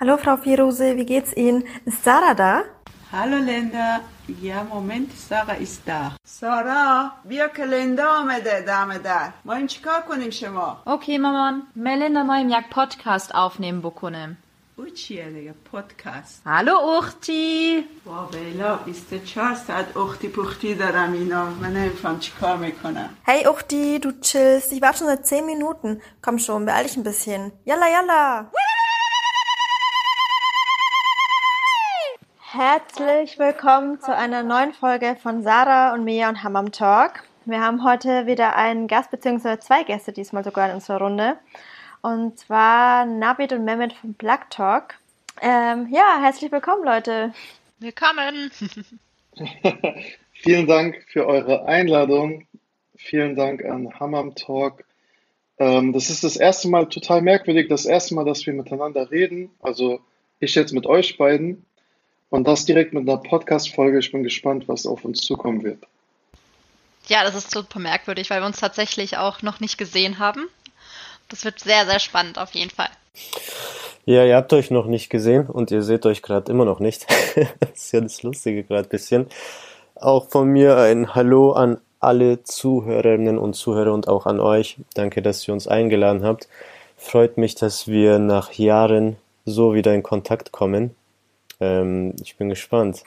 Hallo Frau Firuse, wie geht's Ihnen? Ist Sarah da? Hallo Linda. Ja, Moment, Sarah ist da. سارا بیا که لندا آمده دم در ما این چیکار کنیم شما اوکی مامان ملندا مایم یک پادکست aufnehmen بکنم او چیه دیگه پادکست Hallo Uchti با بیلا 24 ساعت اختی پختی دارم اینا من نمیفهم چیکار میکنم Hey Uchti, du chillst. Ich warte schon seit 10 Minuten. Komm schon, beeil dich ein bisschen. Yalla, yalla. Herzlich willkommen zu einer neuen Folge von Sarah und Mia und Hammam Talk. Wir haben heute wieder einen Gast, beziehungsweise zwei Gäste diesmal sogar in unserer Runde. Und zwar Navid und Mehmet vom Plug Talk. Ähm, ja, herzlich willkommen, Leute. Willkommen Vielen Dank für eure Einladung. Vielen Dank an Hammam Talk. Ähm, das ist das erste Mal total merkwürdig, das erste Mal, dass wir miteinander reden. Also ich jetzt mit euch beiden. Und das direkt mit einer Podcast-Folge. Ich bin gespannt, was auf uns zukommen wird. Ja, das ist super merkwürdig, weil wir uns tatsächlich auch noch nicht gesehen haben. Das wird sehr, sehr spannend auf jeden Fall. Ja, ihr habt euch noch nicht gesehen und ihr seht euch gerade immer noch nicht. das ist ja das Lustige gerade ein bisschen. Auch von mir ein Hallo an alle Zuhörerinnen und Zuhörer und auch an euch. Danke, dass ihr uns eingeladen habt. Freut mich, dass wir nach Jahren so wieder in Kontakt kommen. Ähm, ich bin gespannt.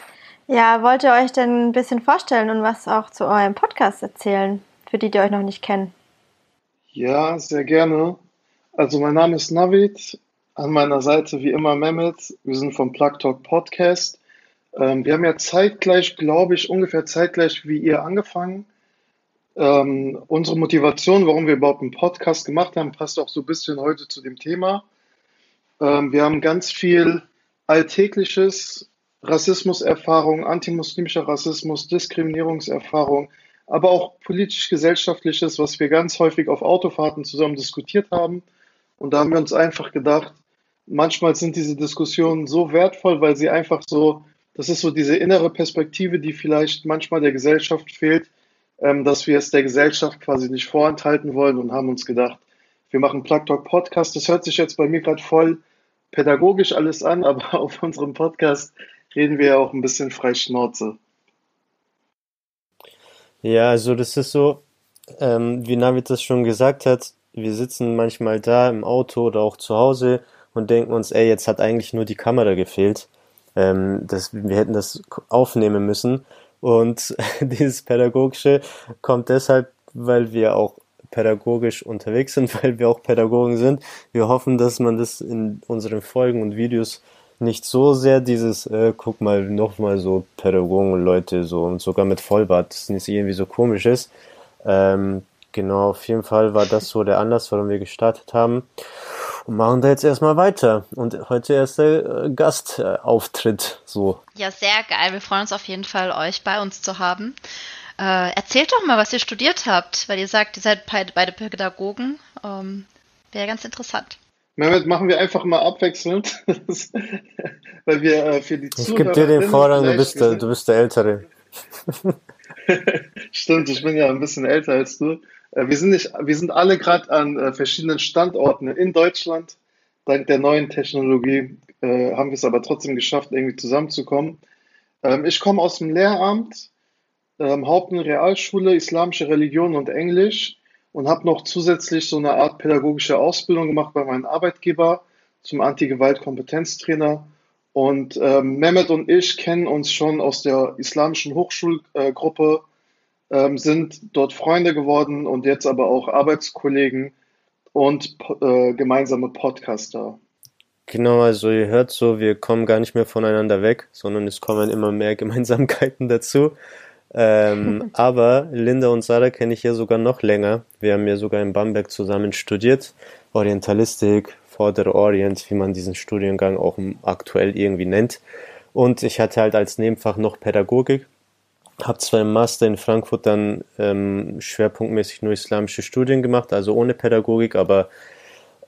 Ja, wollt ihr euch denn ein bisschen vorstellen und was auch zu eurem Podcast erzählen, für die, die euch noch nicht kennen? Ja, sehr gerne. Also mein Name ist Navid. An meiner Seite wie immer Mehmet. Wir sind vom Plug Talk Podcast. Ähm, wir haben ja zeitgleich, glaube ich, ungefähr zeitgleich wie ihr angefangen. Ähm, unsere Motivation, warum wir überhaupt einen Podcast gemacht haben, passt auch so ein bisschen heute zu dem Thema. Ähm, wir haben ganz viel alltägliches Rassismuserfahrung, antimuslimischer Rassismus, Diskriminierungserfahrung, aber auch politisch-gesellschaftliches, was wir ganz häufig auf Autofahrten zusammen diskutiert haben. Und da haben wir uns einfach gedacht, manchmal sind diese Diskussionen so wertvoll, weil sie einfach so, das ist so diese innere Perspektive, die vielleicht manchmal der Gesellschaft fehlt, ähm, dass wir es der Gesellschaft quasi nicht vorenthalten wollen und haben uns gedacht, wir machen Plug Talk Podcast. Das hört sich jetzt bei mir gerade voll pädagogisch alles an, aber auf unserem Podcast reden wir ja auch ein bisschen frei Schnauze. Ja, also das ist so, ähm, wie Navid das schon gesagt hat, wir sitzen manchmal da im Auto oder auch zu Hause und denken uns, ey, jetzt hat eigentlich nur die Kamera gefehlt. Ähm, das, wir hätten das aufnehmen müssen. Und dieses Pädagogische kommt deshalb, weil wir auch pädagogisch unterwegs sind, weil wir auch Pädagogen sind. Wir hoffen, dass man das in unseren Folgen und Videos nicht so sehr dieses, äh, guck mal, nochmal so Pädagogen Leute so und sogar mit Vollbart, das nicht irgendwie so komisch ist. Ähm, genau, auf jeden Fall war das so der Anlass, warum wir gestartet haben. Und machen da jetzt erstmal weiter. Und heute erst der äh, Gastauftritt, so. Ja, sehr geil. Wir freuen uns auf jeden Fall, euch bei uns zu haben. Äh, erzählt doch mal, was ihr studiert habt, weil ihr sagt, ihr seid beide, beide Pädagogen. Ähm, Wäre ganz interessant. Mehmet, machen wir einfach mal abwechselnd, weil wir äh, für die Ich gebe dir den Vorrang, du bist, der, du bist der Ältere. Stimmt, ich bin ja ein bisschen älter als du. Äh, Wir sind nicht, wir sind alle gerade an äh, verschiedenen Standorten in Deutschland. Dank der neuen Technologie äh, haben wir es aber trotzdem geschafft, irgendwie zusammenzukommen. Ähm, ich komme aus dem Lehramt, ähm, Haupt- und Realschule, Islamische Religion und Englisch und habe noch zusätzlich so eine Art pädagogische Ausbildung gemacht bei meinem Arbeitgeber zum Anti-Gewalt-Kompetenztrainer. Und ähm, Mehmet und ich kennen uns schon aus der islamischen Hochschulgruppe, ähm, sind dort Freunde geworden und jetzt aber auch Arbeitskollegen und äh, gemeinsame Podcaster. Genau, also ihr hört so, wir kommen gar nicht mehr voneinander weg, sondern es kommen immer mehr Gemeinsamkeiten dazu. Ähm, aber Linda und Sarah kenne ich ja sogar noch länger. Wir haben ja sogar in Bamberg zusammen studiert. Orientalistik, Vordere Orient, wie man diesen Studiengang auch aktuell irgendwie nennt. Und ich hatte halt als Nebenfach noch Pädagogik. Habe zwar im Master in Frankfurt dann ähm, schwerpunktmäßig nur islamische Studien gemacht, also ohne Pädagogik, aber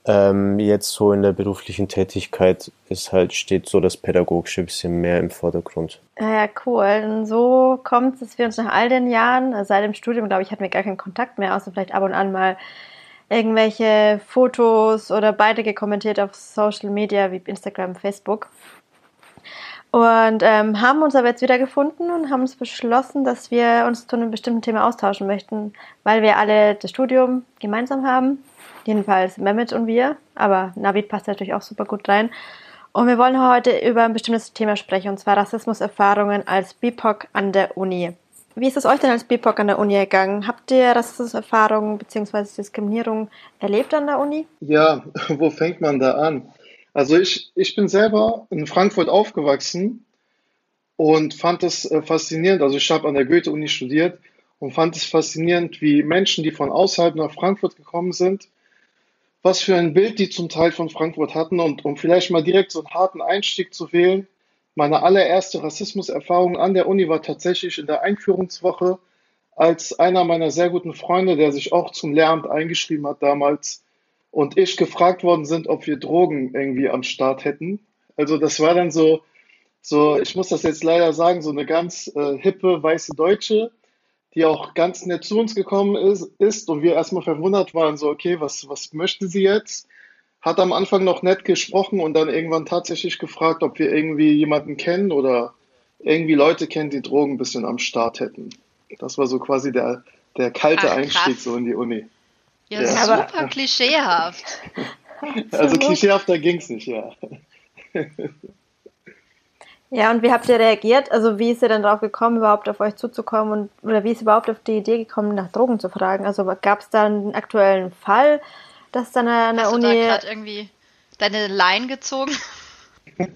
ähm, jetzt so in der beruflichen Tätigkeit ist halt, steht so das Pädagogische ein bisschen mehr im Vordergrund. Ja, ja, cool. Und so kommt es, dass wir uns nach all den Jahren, also seit dem Studium, glaube ich, hatten wir gar keinen Kontakt mehr, außer vielleicht ab und an mal irgendwelche Fotos oder Beiträge kommentiert auf Social Media wie Instagram, Facebook. Und ähm, haben uns aber jetzt wieder gefunden und haben uns beschlossen, dass wir uns zu einem bestimmten Thema austauschen möchten, weil wir alle das Studium gemeinsam haben. Jedenfalls Mehmet und wir, aber Navid passt natürlich auch super gut rein. Und wir wollen heute über ein bestimmtes Thema sprechen, und zwar Rassismuserfahrungen als BIPOC an der Uni. Wie ist es euch denn als BIPOC an der Uni gegangen? Habt ihr Rassismuserfahrungen bzw. Diskriminierung erlebt an der Uni? Ja, wo fängt man da an? Also ich, ich bin selber in Frankfurt aufgewachsen und fand es äh, faszinierend. Also ich habe an der Goethe-Uni studiert und fand es faszinierend, wie Menschen, die von außerhalb nach Frankfurt gekommen sind, was für ein Bild die zum Teil von Frankfurt hatten. Und um vielleicht mal direkt so einen harten Einstieg zu wählen, meine allererste Rassismuserfahrung an der Uni war tatsächlich in der Einführungswoche, als einer meiner sehr guten Freunde, der sich auch zum Lehramt eingeschrieben hat damals, und ich gefragt worden sind, ob wir Drogen irgendwie am Start hätten. Also das war dann so, so, ich muss das jetzt leider sagen, so eine ganz äh, hippe weiße Deutsche, die auch ganz nett zu uns gekommen ist, ist und wir erstmal verwundert waren, so, okay, was, was möchte sie jetzt? Hat am Anfang noch nett gesprochen und dann irgendwann tatsächlich gefragt, ob wir irgendwie jemanden kennen oder irgendwie Leute kennen, die Drogen ein bisschen am Start hätten. Das war so quasi der, der kalte Ach, Einstieg so in die Uni. Ja, ja. super klischeehaft. Also klischeehafter ging es nicht, ja. Ja, und wie habt ihr reagiert? Also wie ist ihr denn drauf gekommen, überhaupt auf euch zuzukommen und oder wie ist überhaupt auf die Idee gekommen, nach Drogen zu fragen? Also gab es da einen aktuellen Fall, dass dann an der Hast Uni. Du da gerade irgendwie deine Line gezogen?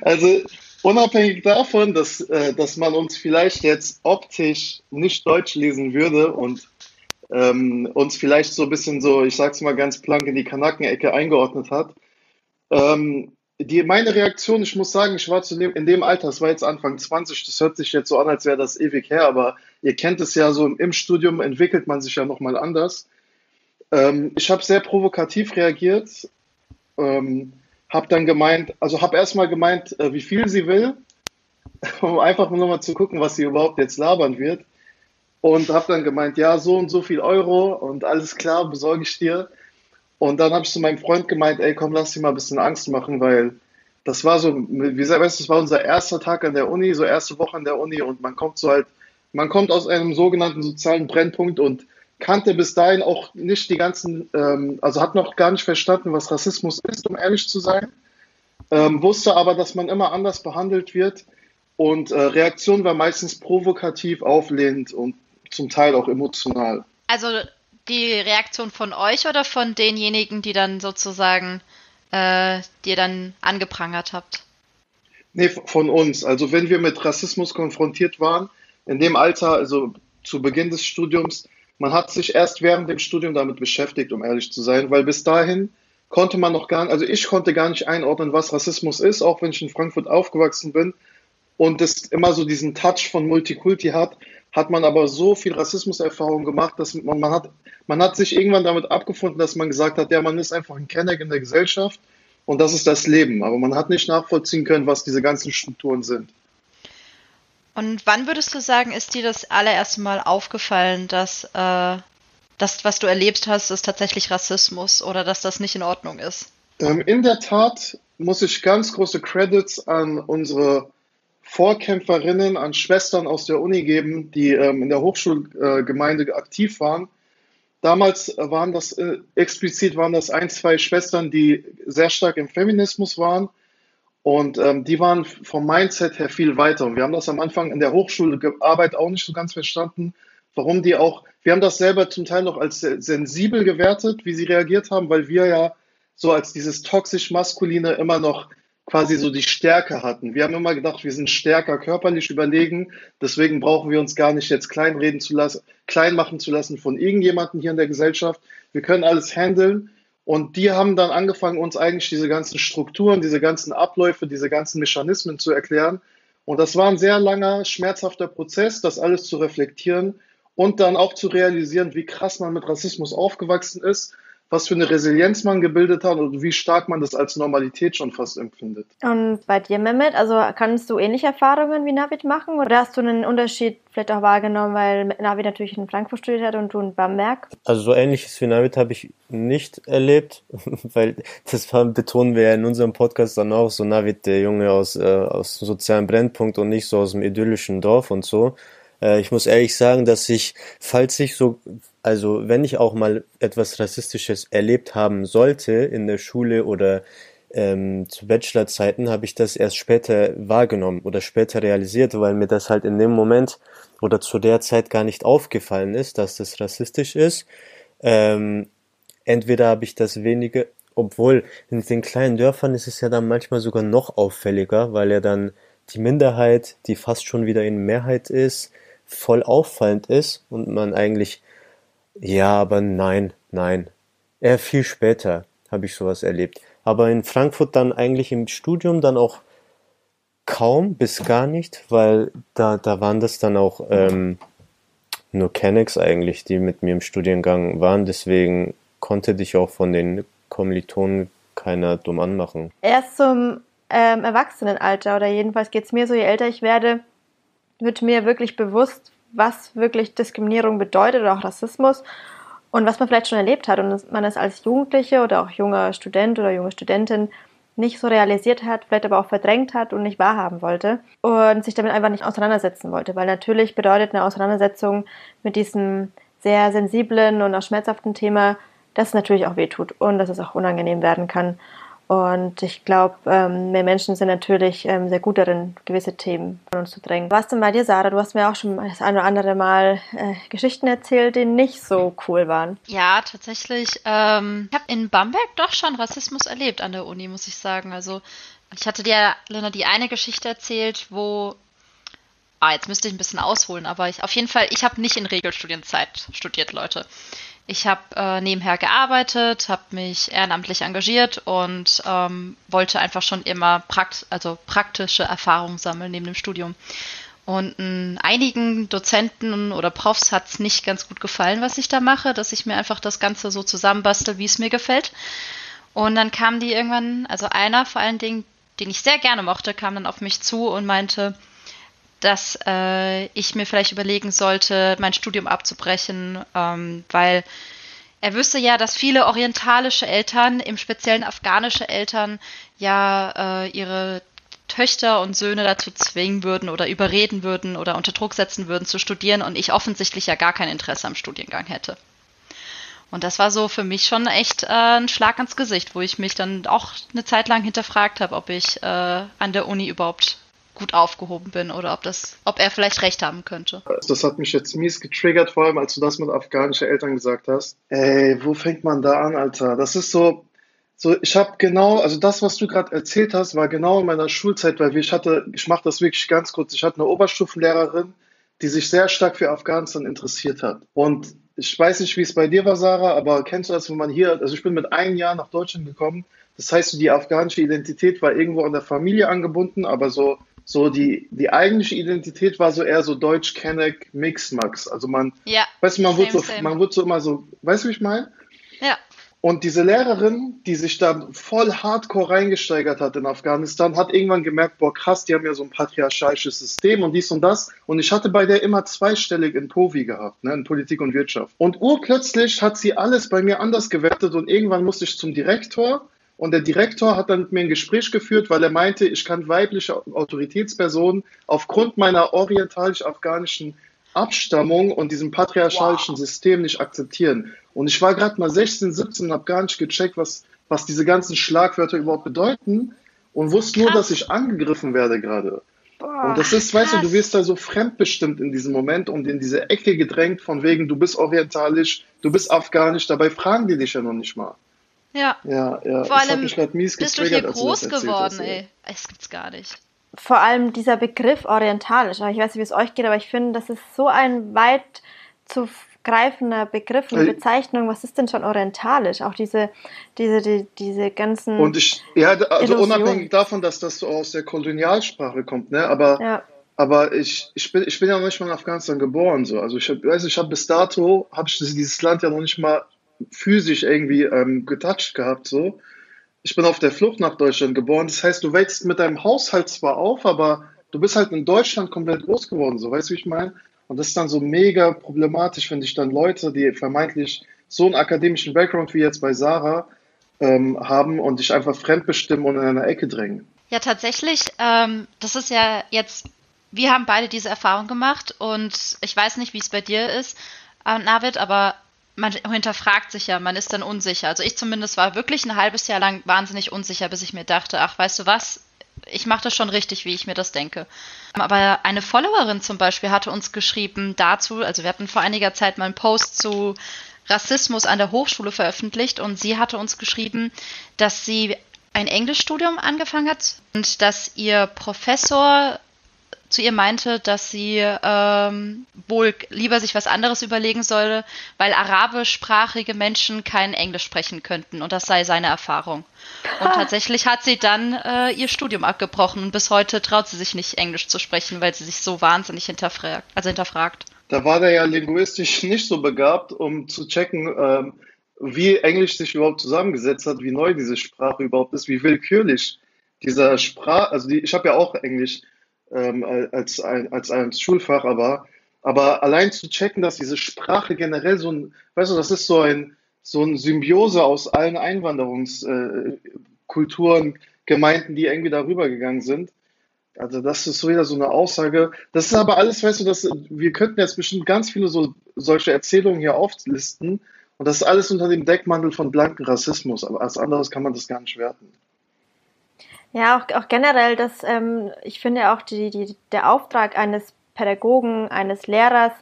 also unabhängig davon, dass, äh, dass man uns vielleicht jetzt optisch nicht Deutsch lesen würde und ähm, uns vielleicht so ein bisschen so, ich sag's mal ganz plank, in die Kanackenecke eingeordnet hat. Ähm, die, meine Reaktion, ich muss sagen, ich war zu dem, in dem Alter, es war jetzt Anfang 20, das hört sich jetzt so an, als wäre das ewig her, aber ihr kennt es ja so, im Studium entwickelt man sich ja nochmal anders. Ähm, ich habe sehr provokativ reagiert, ähm, habe dann gemeint, also habe erstmal gemeint, äh, wie viel sie will, um einfach nur mal zu gucken, was sie überhaupt jetzt labern wird. Und habe dann gemeint, ja, so und so viel Euro und alles klar, besorge ich dir. Und dann habe ich zu meinem Freund gemeint, ey, komm, lass dir mal ein bisschen Angst machen, weil das war so, wie gesagt, das war unser erster Tag an der Uni, so erste Woche an der Uni und man kommt so halt, man kommt aus einem sogenannten sozialen Brennpunkt und kannte bis dahin auch nicht die ganzen, ähm, also hat noch gar nicht verstanden, was Rassismus ist, um ehrlich zu sein, ähm, wusste aber, dass man immer anders behandelt wird und äh, Reaktion war meistens provokativ, auflehnend und zum Teil auch emotional. Also die Reaktion von euch oder von denjenigen, die dann sozusagen äh, dir dann angeprangert habt? Nee, von uns. Also wenn wir mit Rassismus konfrontiert waren, in dem Alter, also zu Beginn des Studiums, man hat sich erst während dem Studium damit beschäftigt, um ehrlich zu sein, weil bis dahin konnte man noch gar nicht, also ich konnte gar nicht einordnen, was Rassismus ist, auch wenn ich in Frankfurt aufgewachsen bin und es immer so diesen Touch von Multikulti hat, hat man aber so viel Rassismuserfahrung gemacht, dass man, man hat, man hat sich irgendwann damit abgefunden, dass man gesagt hat, ja, man ist einfach ein Kenner in der Gesellschaft und das ist das Leben. Aber man hat nicht nachvollziehen können, was diese ganzen Strukturen sind. Und wann würdest du sagen, ist dir das allererste Mal aufgefallen, dass äh, das, was du erlebt hast, ist tatsächlich Rassismus oder dass das nicht in Ordnung ist? Ähm, in der Tat muss ich ganz große Credits an unsere Vorkämpferinnen, an Schwestern aus der Uni geben, die ähm, in der Hochschulgemeinde äh, aktiv waren. Damals waren das äh, explizit waren das ein, zwei Schwestern, die sehr stark im Feminismus waren und ähm, die waren vom Mindset her viel weiter. Und wir haben das am Anfang in der Hochschularbeit auch nicht so ganz verstanden, warum die auch, wir haben das selber zum Teil noch als sensibel gewertet, wie sie reagiert haben, weil wir ja so als dieses toxisch maskuline immer noch quasi so die Stärke hatten. Wir haben immer gedacht, wir sind stärker körperlich überlegen, deswegen brauchen wir uns gar nicht jetzt kleinreden zu lassen, klein machen zu lassen von irgendjemandem hier in der Gesellschaft. Wir können alles handeln und die haben dann angefangen, uns eigentlich diese ganzen Strukturen, diese ganzen Abläufe, diese ganzen Mechanismen zu erklären. Und das war ein sehr langer, schmerzhafter Prozess, das alles zu reflektieren und dann auch zu realisieren, wie krass man mit Rassismus aufgewachsen ist, was für eine Resilienz man gebildet hat und wie stark man das als Normalität schon fast empfindet. Und bei dir, Mehmet, also kannst du ähnliche Erfahrungen wie Navid machen oder hast du einen Unterschied vielleicht auch wahrgenommen, weil Navid natürlich in Frankfurt studiert hat und du in Bamberg? Also so ähnliches wie Navid habe ich nicht erlebt, weil das betonen wir ja in unserem Podcast dann auch, so Navid, der Junge aus, äh, aus sozialen Brennpunkt und nicht so aus dem idyllischen Dorf und so. Äh, ich muss ehrlich sagen, dass ich, falls ich so, also wenn ich auch mal etwas Rassistisches erlebt haben sollte in der Schule oder ähm, zu Bachelorzeiten, habe ich das erst später wahrgenommen oder später realisiert, weil mir das halt in dem Moment oder zu der Zeit gar nicht aufgefallen ist, dass das rassistisch ist. Ähm, entweder habe ich das wenige, obwohl in den kleinen Dörfern ist es ja dann manchmal sogar noch auffälliger, weil ja dann die Minderheit, die fast schon wieder in Mehrheit ist, voll auffallend ist und man eigentlich, ja, aber nein, nein. Eher viel später habe ich sowas erlebt. Aber in Frankfurt dann eigentlich im Studium dann auch kaum bis gar nicht, weil da, da waren das dann auch ähm, nur Kennex eigentlich, die mit mir im Studiengang waren. Deswegen konnte dich auch von den Kommilitonen keiner dumm anmachen. Erst zum ähm, Erwachsenenalter oder jedenfalls geht es mir so, je älter ich werde, wird mir wirklich bewusst, was wirklich Diskriminierung bedeutet oder auch Rassismus und was man vielleicht schon erlebt hat und man es als Jugendliche oder auch junger Student oder junge Studentin nicht so realisiert hat, vielleicht aber auch verdrängt hat und nicht wahrhaben wollte und sich damit einfach nicht auseinandersetzen wollte, weil natürlich bedeutet eine Auseinandersetzung mit diesem sehr sensiblen und auch schmerzhaften Thema, dass es natürlich auch wehtut und dass es auch unangenehm werden kann. Und ich glaube, ähm, wir Menschen sind natürlich ähm, sehr gut darin, gewisse Themen von uns zu drängen. Was denn bei dir, Sarah? Du hast mir auch schon das ein oder andere Mal äh, Geschichten erzählt, die nicht so cool waren. Ja, tatsächlich. Ähm, ich habe in Bamberg doch schon Rassismus erlebt an der Uni, muss ich sagen. Also ich hatte dir, Lena, die eine Geschichte erzählt, wo Ah, jetzt müsste ich ein bisschen ausholen, aber ich auf jeden Fall, ich habe nicht in Regelstudienzeit studiert, Leute. Ich habe äh, nebenher gearbeitet, habe mich ehrenamtlich engagiert und ähm, wollte einfach schon immer prakt also praktische Erfahrungen sammeln neben dem Studium. Und äh, einigen Dozenten oder Profs hat es nicht ganz gut gefallen, was ich da mache, dass ich mir einfach das Ganze so zusammenbastel, wie es mir gefällt. Und dann kamen die irgendwann, also einer vor allen Dingen, den ich sehr gerne mochte, kam dann auf mich zu und meinte, dass äh, ich mir vielleicht überlegen sollte, mein Studium abzubrechen, ähm, weil er wüsste ja, dass viele orientalische Eltern, im speziellen afghanische Eltern, ja äh, ihre Töchter und Söhne dazu zwingen würden oder überreden würden oder unter Druck setzen würden zu studieren und ich offensichtlich ja gar kein Interesse am Studiengang hätte. Und das war so für mich schon echt äh, ein Schlag ans Gesicht, wo ich mich dann auch eine Zeit lang hinterfragt habe, ob ich äh, an der Uni überhaupt gut aufgehoben bin oder ob das, ob er vielleicht recht haben könnte. Das hat mich jetzt mies getriggert, vor allem als du das mit afghanischen Eltern gesagt hast. Ey, wo fängt man da an, Alter? Das ist so, so ich habe genau, also das, was du gerade erzählt hast, war genau in meiner Schulzeit, weil ich hatte, ich mache das wirklich ganz kurz, ich hatte eine Oberstufenlehrerin, die sich sehr stark für Afghanistan interessiert hat. Und ich weiß nicht, wie es bei dir war, Sarah, aber kennst du das, wenn man hier, also ich bin mit einem Jahr nach Deutschland gekommen, das heißt, die afghanische Identität war irgendwo an der Familie angebunden, aber so so die, die eigentliche Identität war so eher so deutsch kenneck Mix-Max. Also man, ja, weißt du, man wird, so, man wird so immer so, weißt du, wie ich meine? Ja. Und diese Lehrerin, die sich da voll hardcore reingesteigert hat in Afghanistan, hat irgendwann gemerkt, boah, krass, die haben ja so ein patriarchalisches System und dies und das. Und ich hatte bei der immer zweistellig in POVI gehabt, ne, in Politik und Wirtschaft. Und urplötzlich hat sie alles bei mir anders gewertet und irgendwann musste ich zum Direktor und der Direktor hat dann mit mir ein Gespräch geführt, weil er meinte, ich kann weibliche Autoritätspersonen aufgrund meiner orientalisch-afghanischen Abstammung und diesem patriarchalischen wow. System nicht akzeptieren. Und ich war gerade mal 16, 17 und habe gar nicht gecheckt, was, was diese ganzen Schlagwörter überhaupt bedeuten und wusste krass. nur, dass ich angegriffen werde gerade. Und das ist, krass. weißt du, du wirst da so fremdbestimmt in diesem Moment und in diese Ecke gedrängt von wegen, du bist orientalisch, du bist afghanisch, dabei fragen die dich ja noch nicht mal. Ja. Ja, ja. Vor allem bist du hier groß geworden, ey. Es gibt's gar nicht. Vor allem dieser Begriff orientalisch. Ich weiß nicht, wie es euch geht, aber ich finde, das ist so ein weit zu greifender Begriff und Bezeichnung. Was ist denn schon orientalisch? Auch diese, diese, die, diese ganzen. Und ich, ja, also Illusionen. unabhängig davon, dass das so aus der Kolonialsprache kommt, ne? Aber, ja. aber ich, ich bin, ich bin ja noch nicht mal in Afghanistan geboren, so. Also ich hab, weiß, ich habe bis dato, habe ich dieses Land ja noch nicht mal physisch irgendwie ähm, getoucht gehabt, so. Ich bin auf der Flucht nach Deutschland geboren. Das heißt, du wächst mit deinem Haushalt zwar auf, aber du bist halt in Deutschland komplett groß geworden, so weißt du, wie ich meine? Und das ist dann so mega problematisch, wenn dich dann Leute, die vermeintlich so einen akademischen Background wie jetzt bei Sarah ähm, haben und dich einfach fremdbestimmen und in eine Ecke drängen. Ja, tatsächlich, ähm, das ist ja jetzt, wir haben beide diese Erfahrung gemacht und ich weiß nicht, wie es bei dir ist, äh, Navid, aber man hinterfragt sich ja, man ist dann unsicher. Also ich zumindest war wirklich ein halbes Jahr lang wahnsinnig unsicher, bis ich mir dachte, ach, weißt du was, ich mache das schon richtig, wie ich mir das denke. Aber eine Followerin zum Beispiel hatte uns geschrieben dazu, also wir hatten vor einiger Zeit mal einen Post zu Rassismus an der Hochschule veröffentlicht und sie hatte uns geschrieben, dass sie ein Englischstudium angefangen hat und dass ihr Professor zu ihr meinte, dass sie ähm, wohl lieber sich was anderes überlegen solle, weil arabischsprachige Menschen kein Englisch sprechen könnten. Und das sei seine Erfahrung. Und ah. tatsächlich hat sie dann äh, ihr Studium abgebrochen und bis heute traut sie sich nicht, Englisch zu sprechen, weil sie sich so wahnsinnig hinterfragt. Also hinterfragt. Da war der ja linguistisch nicht so begabt, um zu checken, ähm, wie Englisch sich überhaupt zusammengesetzt hat, wie neu diese Sprache überhaupt ist, wie willkürlich dieser Sprache, also die, ich habe ja auch Englisch ähm, als, ein, als ein Schulfach, aber, aber allein zu checken, dass diese Sprache generell so ein, weißt du, das ist so ein, so ein Symbiose aus allen Einwanderungskulturen, Gemeinden, die irgendwie darüber gegangen sind. Also das ist so wieder so eine Aussage. Das ist aber alles, weißt du, das, wir könnten jetzt bestimmt ganz viele so solche Erzählungen hier auflisten und das ist alles unter dem Deckmantel von blanken Rassismus. Aber als anderes kann man das gar nicht werten. Ja, auch, auch generell, dass ähm, ich finde auch die, die, der Auftrag eines Pädagogen, eines Lehrers,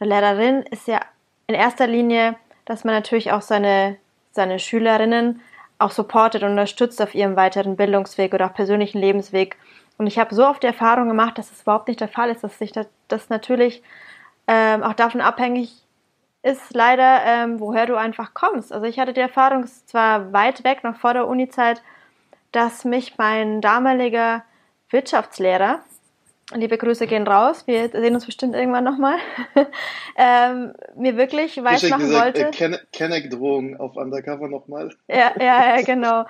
einer Lehrerin ist ja in erster Linie, dass man natürlich auch seine, seine Schülerinnen auch supportet und unterstützt auf ihrem weiteren Bildungsweg oder auch persönlichen Lebensweg. Und ich habe so oft die Erfahrung gemacht, dass es überhaupt nicht der Fall ist, dass sich das, das natürlich ähm, auch davon abhängig ist leider, ähm, woher du einfach kommst. Also ich hatte die Erfahrung, zwar weit weg, noch vor der Uni-Zeit, dass mich mein damaliger Wirtschaftslehrer, liebe Grüße gehen raus, wir sehen uns bestimmt irgendwann nochmal, ähm, mir wirklich weiß machen gesagt, wollte. Äh, Kenneck-Drohung auf Undercover nochmal. Ja, ja, ja, genau.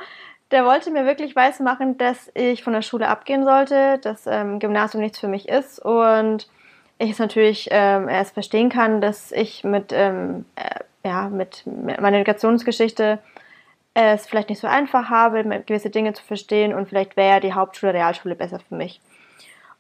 Der wollte mir wirklich weiß machen, dass ich von der Schule abgehen sollte, dass ähm, Gymnasium nichts für mich ist und ich es natürlich ähm, erst verstehen kann, dass ich mit, ähm, äh, ja, mit, mit meiner Migrationsgeschichte es vielleicht nicht so einfach habe, gewisse Dinge zu verstehen und vielleicht wäre die Hauptschule, Realschule besser für mich.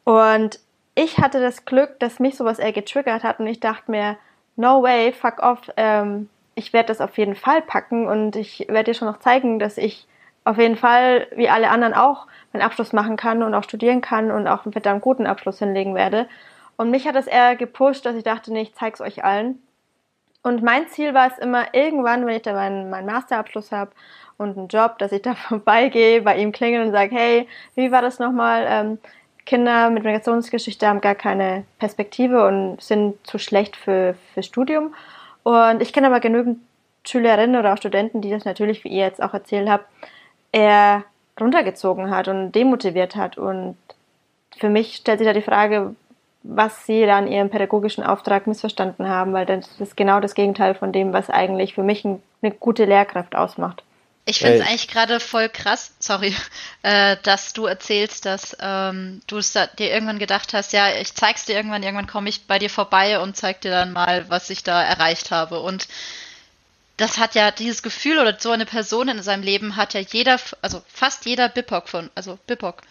Und ich hatte das Glück, dass mich sowas eher getriggert hat und ich dachte mir, no way, fuck off, ähm, ich werde das auf jeden Fall packen und ich werde dir schon noch zeigen, dass ich auf jeden Fall, wie alle anderen auch, meinen Abschluss machen kann und auch studieren kann und auch einen verdammt guten Abschluss hinlegen werde. Und mich hat das eher gepusht, dass ich dachte, nee, ich zeig's euch allen. Und mein Ziel war es immer, irgendwann, wenn ich dann meinen, meinen Masterabschluss habe und einen Job, dass ich da vorbeigehe, bei ihm klingel und sage, hey, wie war das nochmal? Ähm, Kinder mit Migrationsgeschichte haben gar keine Perspektive und sind zu schlecht für, für Studium. Und ich kenne aber genügend Schülerinnen oder auch Studenten, die das natürlich, wie ihr jetzt auch erzählt habt, eher runtergezogen hat und demotiviert hat. Und für mich stellt sich da die Frage, was sie dann ihren pädagogischen Auftrag missverstanden haben, weil das ist genau das Gegenteil von dem, was eigentlich für mich eine gute Lehrkraft ausmacht. Ich finde es eigentlich gerade voll krass, sorry, äh, dass du erzählst, dass ähm, du es dir irgendwann gedacht hast, ja, ich zeig's dir irgendwann, irgendwann komme ich bei dir vorbei und zeig dir dann mal, was ich da erreicht habe. Und das hat ja dieses Gefühl oder so eine Person in seinem Leben hat ja jeder, also fast jeder BIPOC von, also BIPOC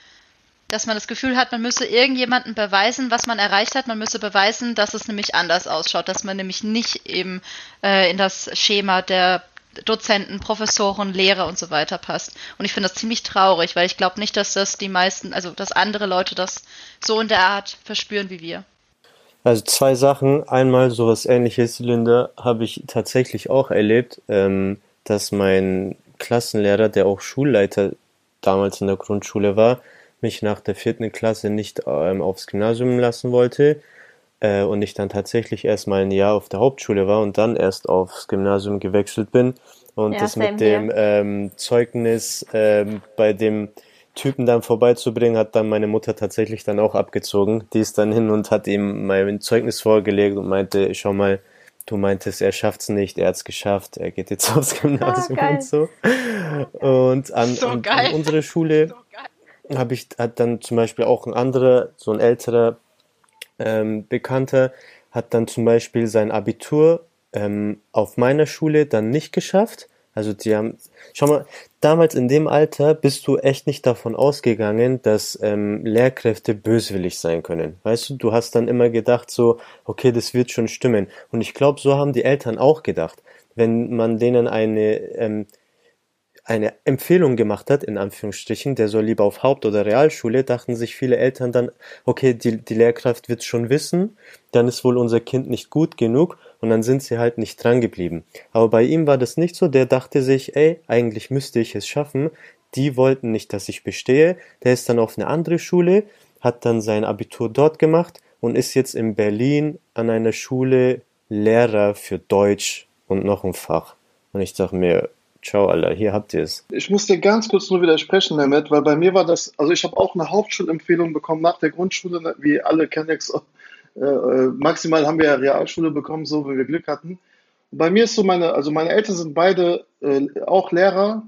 dass man das Gefühl hat, man müsse irgendjemanden beweisen, was man erreicht hat. Man müsse beweisen, dass es nämlich anders ausschaut, dass man nämlich nicht eben äh, in das Schema der Dozenten, Professoren, Lehrer und so weiter passt. Und ich finde das ziemlich traurig, weil ich glaube nicht, dass das die meisten, also dass andere Leute das so in der Art verspüren wie wir. Also zwei Sachen. Einmal sowas ähnliches, Linda, habe ich tatsächlich auch erlebt, ähm, dass mein Klassenlehrer, der auch Schulleiter damals in der Grundschule war, mich nach der vierten Klasse nicht ähm, aufs Gymnasium lassen wollte äh, und ich dann tatsächlich erst mal ein Jahr auf der Hauptschule war und dann erst aufs Gymnasium gewechselt bin und ja, das mit dem ähm, Zeugnis ähm, bei dem Typen dann vorbeizubringen, hat dann meine Mutter tatsächlich dann auch abgezogen. Die ist dann hin und hat ihm mein Zeugnis vorgelegt und meinte, schau mal, du meintest, er schafft's nicht, er hat's geschafft, er geht jetzt aufs Gymnasium Ah, und so. Und an, So an, an unsere Schule habe ich hat dann zum Beispiel auch ein anderer, so ein älterer ähm, Bekannter, hat dann zum Beispiel sein Abitur ähm, auf meiner Schule dann nicht geschafft. Also die haben, schau mal, damals in dem Alter bist du echt nicht davon ausgegangen, dass ähm, Lehrkräfte böswillig sein können. Weißt du, du hast dann immer gedacht so, okay, das wird schon stimmen. Und ich glaube, so haben die Eltern auch gedacht. Wenn man denen eine ähm, eine Empfehlung gemacht hat, in Anführungsstrichen, der soll lieber auf Haupt- oder Realschule, dachten sich viele Eltern dann, okay, die, die Lehrkraft wird's schon wissen, dann ist wohl unser Kind nicht gut genug und dann sind sie halt nicht dran geblieben. Aber bei ihm war das nicht so, der dachte sich, ey, eigentlich müsste ich es schaffen, die wollten nicht, dass ich bestehe, der ist dann auf eine andere Schule, hat dann sein Abitur dort gemacht und ist jetzt in Berlin an einer Schule Lehrer für Deutsch und noch ein Fach. Und ich dachte mir, ciao, Alter, hier habt ihr es. Ich muss dir ganz kurz nur widersprechen, Mehmet, weil bei mir war das, also ich habe auch eine Hauptschulempfehlung bekommen nach der Grundschule, ne, wie alle jetzt, äh, äh, maximal haben wir ja Realschule bekommen, so wenn wir Glück hatten. Und bei mir ist so meine, also meine Eltern sind beide äh, auch Lehrer,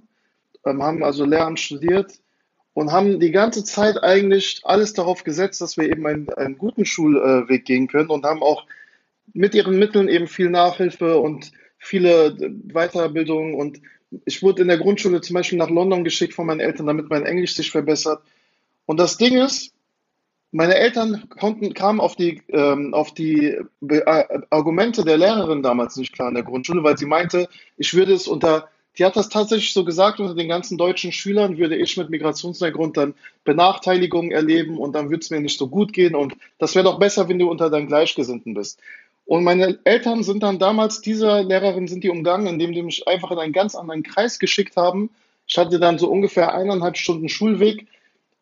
ähm, haben also Lehramt studiert und haben die ganze Zeit eigentlich alles darauf gesetzt, dass wir eben einen, einen guten Schulweg gehen können und haben auch mit ihren Mitteln eben viel Nachhilfe und viele äh, Weiterbildungen und ich wurde in der Grundschule zum Beispiel nach London geschickt von meinen Eltern, damit mein Englisch sich verbessert. Und das Ding ist, meine Eltern konnten, kamen auf die, ähm, auf die äh, Argumente der Lehrerin damals nicht klar in der Grundschule, weil sie meinte, ich würde es unter, die hat das tatsächlich so gesagt, unter den ganzen deutschen Schülern würde ich mit Migrationshintergrund dann Benachteiligungen erleben und dann würde es mir nicht so gut gehen und das wäre doch besser, wenn du unter deinen Gleichgesinnten bist. Und meine Eltern sind dann damals dieser Lehrerin sind die umgangen, indem die mich einfach in einen ganz anderen Kreis geschickt haben. Ich hatte dann so ungefähr eineinhalb Stunden Schulweg.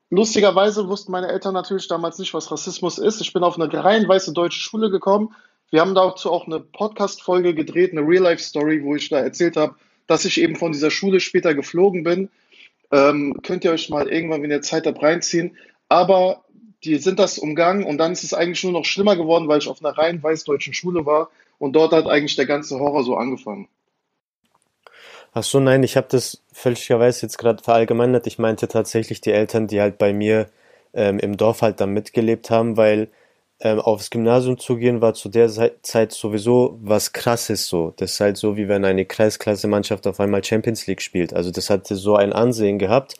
Lustigerweise wussten meine Eltern natürlich damals nicht, was Rassismus ist. Ich bin auf eine rein weiße deutsche Schule gekommen. Wir haben dazu auch eine Podcast-Folge gedreht, eine Real-Life-Story, wo ich da erzählt habe, dass ich eben von dieser Schule später geflogen bin. Ähm, könnt ihr euch mal irgendwann, wenn ihr Zeit habt, reinziehen. Aber die sind das umgangen und dann ist es eigentlich nur noch schlimmer geworden, weil ich auf einer rein weiß-deutschen Schule war und dort hat eigentlich der ganze Horror so angefangen. Ach so, nein, ich habe das fälschlicherweise jetzt gerade verallgemeinert. Ich meinte tatsächlich die Eltern, die halt bei mir ähm, im Dorf halt dann mitgelebt haben, weil ähm, aufs Gymnasium zu gehen war zu der Zeit sowieso was krasses so. Das ist halt so, wie wenn eine Kreisklasse-Mannschaft auf einmal Champions League spielt. Also das hatte so ein Ansehen gehabt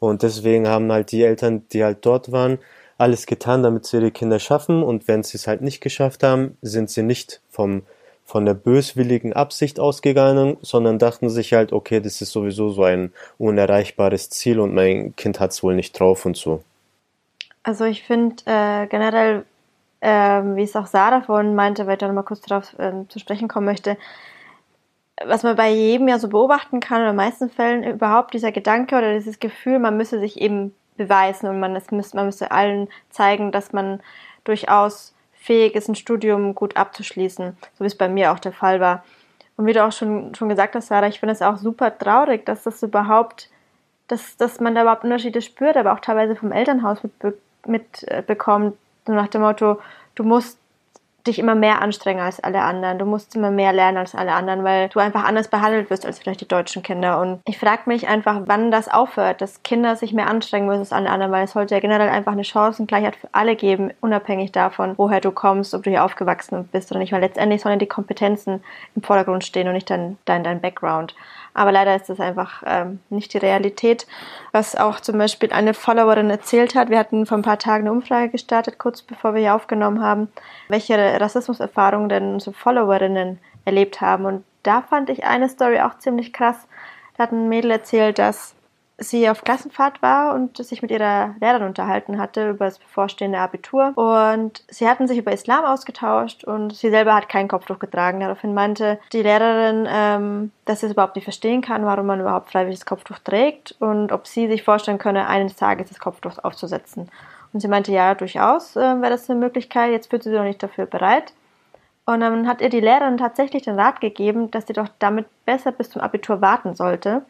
und deswegen haben halt die Eltern, die halt dort waren, alles getan, damit sie ihre Kinder schaffen und wenn sie es halt nicht geschafft haben, sind sie nicht vom von der böswilligen Absicht ausgegangen, sondern dachten sich halt, okay, das ist sowieso so ein unerreichbares Ziel und mein Kind hat's wohl nicht drauf und so. Also ich finde äh, generell, ähm, wie es auch Sarah vorhin meinte, weil ich da nochmal kurz darauf ähm, zu sprechen kommen möchte, was man bei jedem ja so beobachten kann, oder in den meisten Fällen überhaupt dieser Gedanke oder dieses Gefühl, man müsse sich eben beweisen und man, es müsste, man müsste allen zeigen, dass man durchaus fähig ist, ein Studium gut abzuschließen, so wie es bei mir auch der Fall war. Und wie du auch schon, schon gesagt hast, Sarah, ich finde es auch super traurig, dass das überhaupt, dass, dass man da überhaupt Unterschiede spürt, aber auch teilweise vom Elternhaus mitbekommt, mit, äh, so nach dem Motto, du musst dich immer mehr anstrengen als alle anderen. Du musst immer mehr lernen als alle anderen, weil du einfach anders behandelt wirst als vielleicht die deutschen Kinder. Und ich frage mich einfach, wann das aufhört, dass Kinder sich mehr anstrengen müssen als alle anderen, weil es sollte ja generell einfach eine Chancengleichheit für alle geben, unabhängig davon, woher du kommst, ob du hier aufgewachsen bist oder nicht, weil letztendlich sollen die Kompetenzen im Vordergrund stehen und nicht dein, dein, dein Background. Aber leider ist das einfach ähm, nicht die Realität. Was auch zum Beispiel eine Followerin erzählt hat, wir hatten vor ein paar Tagen eine Umfrage gestartet, kurz bevor wir hier aufgenommen haben, welche Rassismuserfahrungen denn unsere Followerinnen erlebt haben. Und da fand ich eine Story auch ziemlich krass. Da hat ein Mädel erzählt, dass sie auf Klassenfahrt war und sich mit ihrer Lehrerin unterhalten hatte über das bevorstehende Abitur. Und sie hatten sich über Islam ausgetauscht und sie selber hat kein Kopftuch getragen. Daraufhin meinte die Lehrerin, ähm, dass sie es überhaupt nicht verstehen kann, warum man überhaupt freiwillig das Kopftuch trägt und ob sie sich vorstellen könne, eines Tages das Kopftuch aufzusetzen. Und sie meinte, ja, durchaus äh, wäre das eine Möglichkeit, jetzt fühlt sie sich noch nicht dafür bereit. Und dann hat ihr die Lehrerin tatsächlich den Rat gegeben, dass sie doch damit besser bis zum Abitur warten sollte,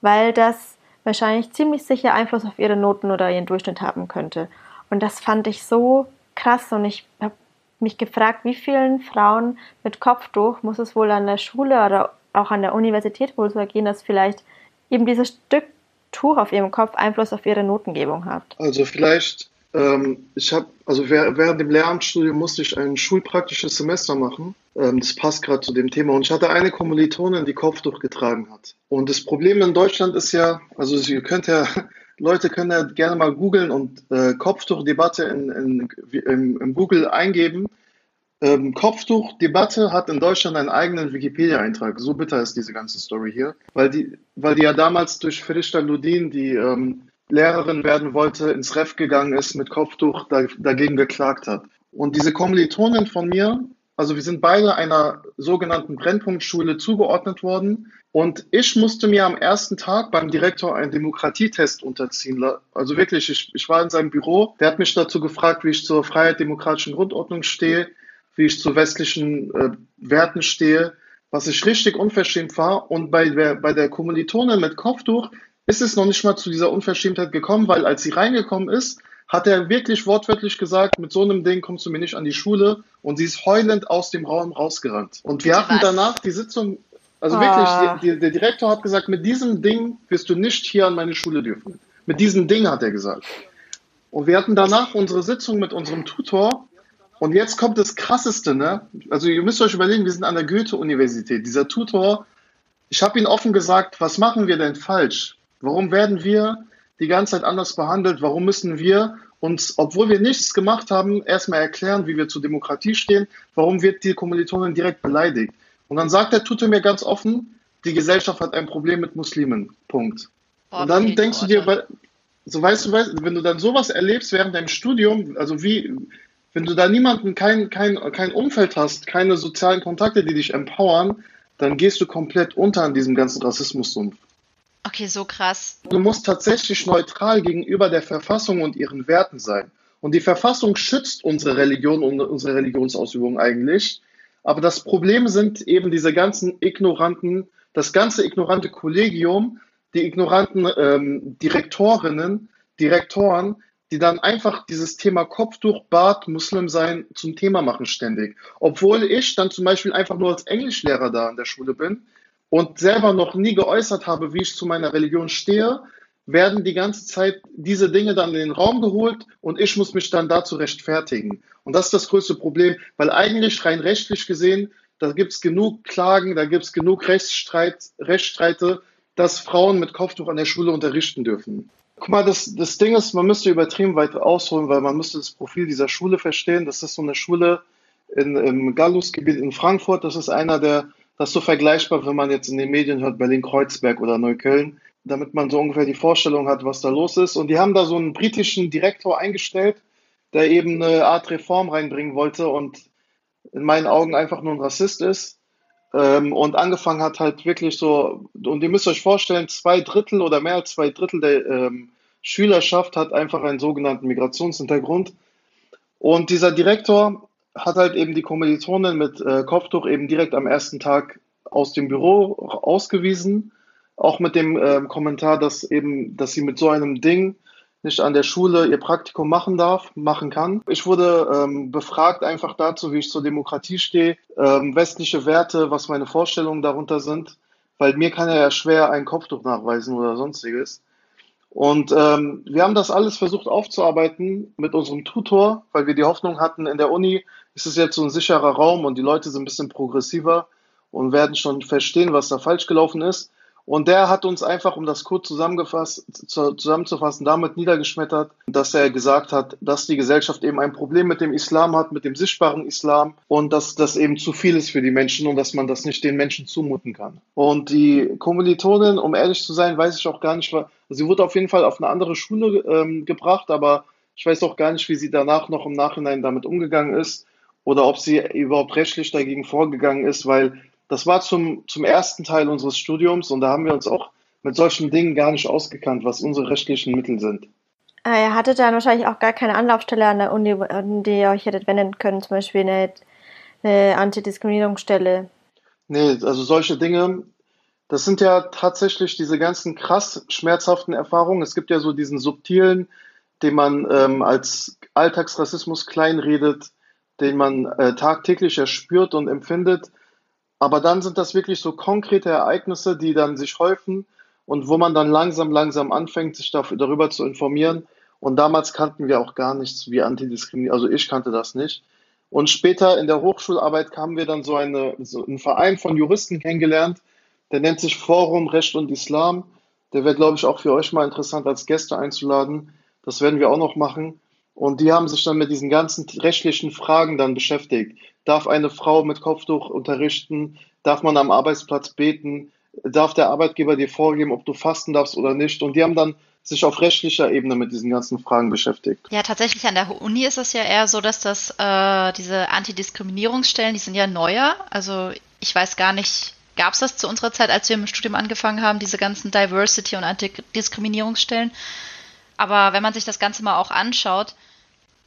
weil das wahrscheinlich ziemlich sicher Einfluss auf ihre Noten oder ihren Durchschnitt haben könnte. Und das fand ich so krass und ich habe mich gefragt, wie vielen Frauen mit Kopftuch muss es wohl an der Schule oder auch an der Universität wohl so ergehen, dass vielleicht eben dieses Stück Tuch auf ihrem Kopf Einfluss auf ihre Notengebung hat? Also vielleicht, ähm, ich habe, also während dem Lehramtsstudium musste ich ein schulpraktisches Semester machen. Ähm, das passt gerade zu dem Thema. Und ich hatte eine Kommilitonin, die Kopftuch getragen hat. Und das Problem in Deutschland ist ja, also ihr könnt ja Leute können ja gerne mal googeln und äh, Kopftuchdebatte in, in, in, in Google eingeben. Ähm, Kopftuchdebatte hat in Deutschland einen eigenen Wikipedia-Eintrag. So bitter ist diese ganze Story hier. Weil die, weil die ja damals durch Ferishta Ludin, die ähm, Lehrerin werden wollte, ins Ref gegangen ist, mit Kopftuch da, dagegen geklagt hat. Und diese Kommilitonin von mir, also wir sind beide einer sogenannten Brennpunktschule zugeordnet worden. Und ich musste mir am ersten Tag beim Direktor einen Demokratietest unterziehen. Also wirklich, ich, ich war in seinem Büro. Der hat mich dazu gefragt, wie ich zur Freiheit demokratischen Grundordnung stehe, wie ich zu westlichen äh, Werten stehe, was ich richtig unverschämt war. Und bei der, bei der Kommilitonin mit Kopftuch ist es noch nicht mal zu dieser Unverschämtheit gekommen, weil als sie reingekommen ist, hat er wirklich wortwörtlich gesagt, mit so einem Ding kommst du mir nicht an die Schule. Und sie ist heulend aus dem Raum rausgerannt. Und wir hatten danach die Sitzung, also ah. wirklich, die, die, der Direktor hat gesagt, mit diesem Ding wirst du nicht hier an meine Schule dürfen. Mit diesem Ding hat er gesagt. Und wir hatten danach unsere Sitzung mit unserem Tutor. Und jetzt kommt das Krasseste, ne? Also ihr müsst euch überlegen, wir sind an der Goethe-Universität. Dieser Tutor, ich habe ihn offen gesagt, was machen wir denn falsch? Warum werden wir die ganze Zeit anders behandelt? Warum müssen wir uns, obwohl wir nichts gemacht haben, erstmal erklären, wie wir zur Demokratie stehen? Warum wird die Kommilitonin direkt beleidigt? Und dann sagt der Tutor mir ganz offen, die Gesellschaft hat ein Problem mit Muslimen. Punkt. Boah, und dann denkst du dir, so weißt du, wenn du dann sowas erlebst während deinem Studium, also wie, wenn du da niemanden, kein, kein, kein Umfeld hast, keine sozialen Kontakte, die dich empowern, dann gehst du komplett unter an diesem ganzen Rassismussumpf. Okay, so krass. Du musst tatsächlich neutral gegenüber der Verfassung und ihren Werten sein. Und die Verfassung schützt unsere Religion und unsere Religionsausübung eigentlich. Aber das Problem sind eben diese ganzen ignoranten, das ganze ignorante Kollegium, die ignoranten ähm, Direktorinnen, Direktoren, die dann einfach dieses Thema Kopftuch, Bart, Muslim sein zum Thema machen ständig. Obwohl ich dann zum Beispiel einfach nur als Englischlehrer da an der Schule bin und selber noch nie geäußert habe, wie ich zu meiner Religion stehe, werden die ganze Zeit diese Dinge dann in den Raum geholt und ich muss mich dann dazu rechtfertigen. Und das ist das größte Problem, weil eigentlich rein rechtlich gesehen, da gibt es genug Klagen, da gibt es genug Rechtsstreit, Rechtsstreite, dass Frauen mit Kopftuch an der Schule unterrichten dürfen. Guck mal, das, das Ding ist, man müsste übertrieben weit ausholen, weil man müsste das Profil dieser Schule verstehen. Das ist so eine Schule in, im Gallusgebiet in Frankfurt. Das ist einer der das ist so vergleichbar, wenn man jetzt in den Medien hört, Berlin-Kreuzberg oder Neukölln, damit man so ungefähr die Vorstellung hat, was da los ist. Und die haben da so einen britischen Direktor eingestellt, der eben eine Art Reform reinbringen wollte und in meinen Augen einfach nur ein Rassist ist. Ähm, und angefangen hat halt wirklich so, und ihr müsst euch vorstellen, zwei Drittel oder mehr als zwei Drittel der ähm, Schülerschaft hat einfach einen sogenannten Migrationshintergrund. Und dieser Direktor hat halt eben die Kommilitonin mit äh, Kopftuch eben direkt am ersten Tag aus dem Büro ausgewiesen. Auch mit dem äh, Kommentar, dass eben, dass sie mit so einem Ding nicht an der Schule ihr Praktikum machen darf, machen kann. Ich wurde ähm, befragt einfach dazu, wie ich zur Demokratie stehe, ähm, westliche Werte, was meine Vorstellungen darunter sind, weil mir kann er ja schwer ein Kopftuch nachweisen oder sonstiges. Und ähm, wir haben das alles versucht aufzuarbeiten mit unserem Tutor, weil wir die Hoffnung hatten, in der Uni ist es jetzt so ein sicherer Raum und die Leute sind ein bisschen progressiver und werden schon verstehen, was da falsch gelaufen ist. Und der hat uns einfach, um das kurz zusammengefasst, zusammenzufassen, damit niedergeschmettert, dass er gesagt hat, dass die Gesellschaft eben ein Problem mit dem Islam hat, mit dem sichtbaren Islam und dass das eben zu viel ist für die Menschen und dass man das nicht den Menschen zumuten kann. Und die Kommilitonin, um ehrlich zu sein, weiß ich auch gar nicht, sie wurde auf jeden Fall auf eine andere Schule ähm, gebracht, aber ich weiß auch gar nicht, wie sie danach noch im Nachhinein damit umgegangen ist oder ob sie überhaupt rechtlich dagegen vorgegangen ist, weil das war zum, zum ersten Teil unseres Studiums und da haben wir uns auch mit solchen Dingen gar nicht ausgekannt, was unsere rechtlichen Mittel sind. Ah, ihr hattet dann wahrscheinlich auch gar keine Anlaufstelle an der Uni, an die ihr euch hättet wenden können, zum Beispiel eine, eine Antidiskriminierungsstelle. Nee, also solche Dinge, das sind ja tatsächlich diese ganzen krass schmerzhaften Erfahrungen. Es gibt ja so diesen subtilen, den man ähm, als Alltagsrassismus kleinredet, den man äh, tagtäglich erspürt und empfindet. Aber dann sind das wirklich so konkrete Ereignisse, die dann sich häufen und wo man dann langsam, langsam anfängt, sich dafür, darüber zu informieren. Und damals kannten wir auch gar nichts wie Antidiskriminierung. Also ich kannte das nicht. Und später in der Hochschularbeit haben wir dann so, eine, so einen Verein von Juristen kennengelernt, der nennt sich Forum Recht und Islam. Der wäre, glaube ich, auch für euch mal interessant als Gäste einzuladen. Das werden wir auch noch machen. Und die haben sich dann mit diesen ganzen rechtlichen Fragen dann beschäftigt. Darf eine Frau mit Kopftuch unterrichten? Darf man am Arbeitsplatz beten? Darf der Arbeitgeber dir vorgeben, ob du fasten darfst oder nicht? Und die haben dann sich auf rechtlicher Ebene mit diesen ganzen Fragen beschäftigt. Ja, tatsächlich an der Uni ist es ja eher so, dass das äh, diese Antidiskriminierungsstellen, die sind ja neuer. Also ich weiß gar nicht, gab es das zu unserer Zeit, als wir im Studium angefangen haben, diese ganzen Diversity und Antidiskriminierungsstellen. Aber wenn man sich das Ganze mal auch anschaut,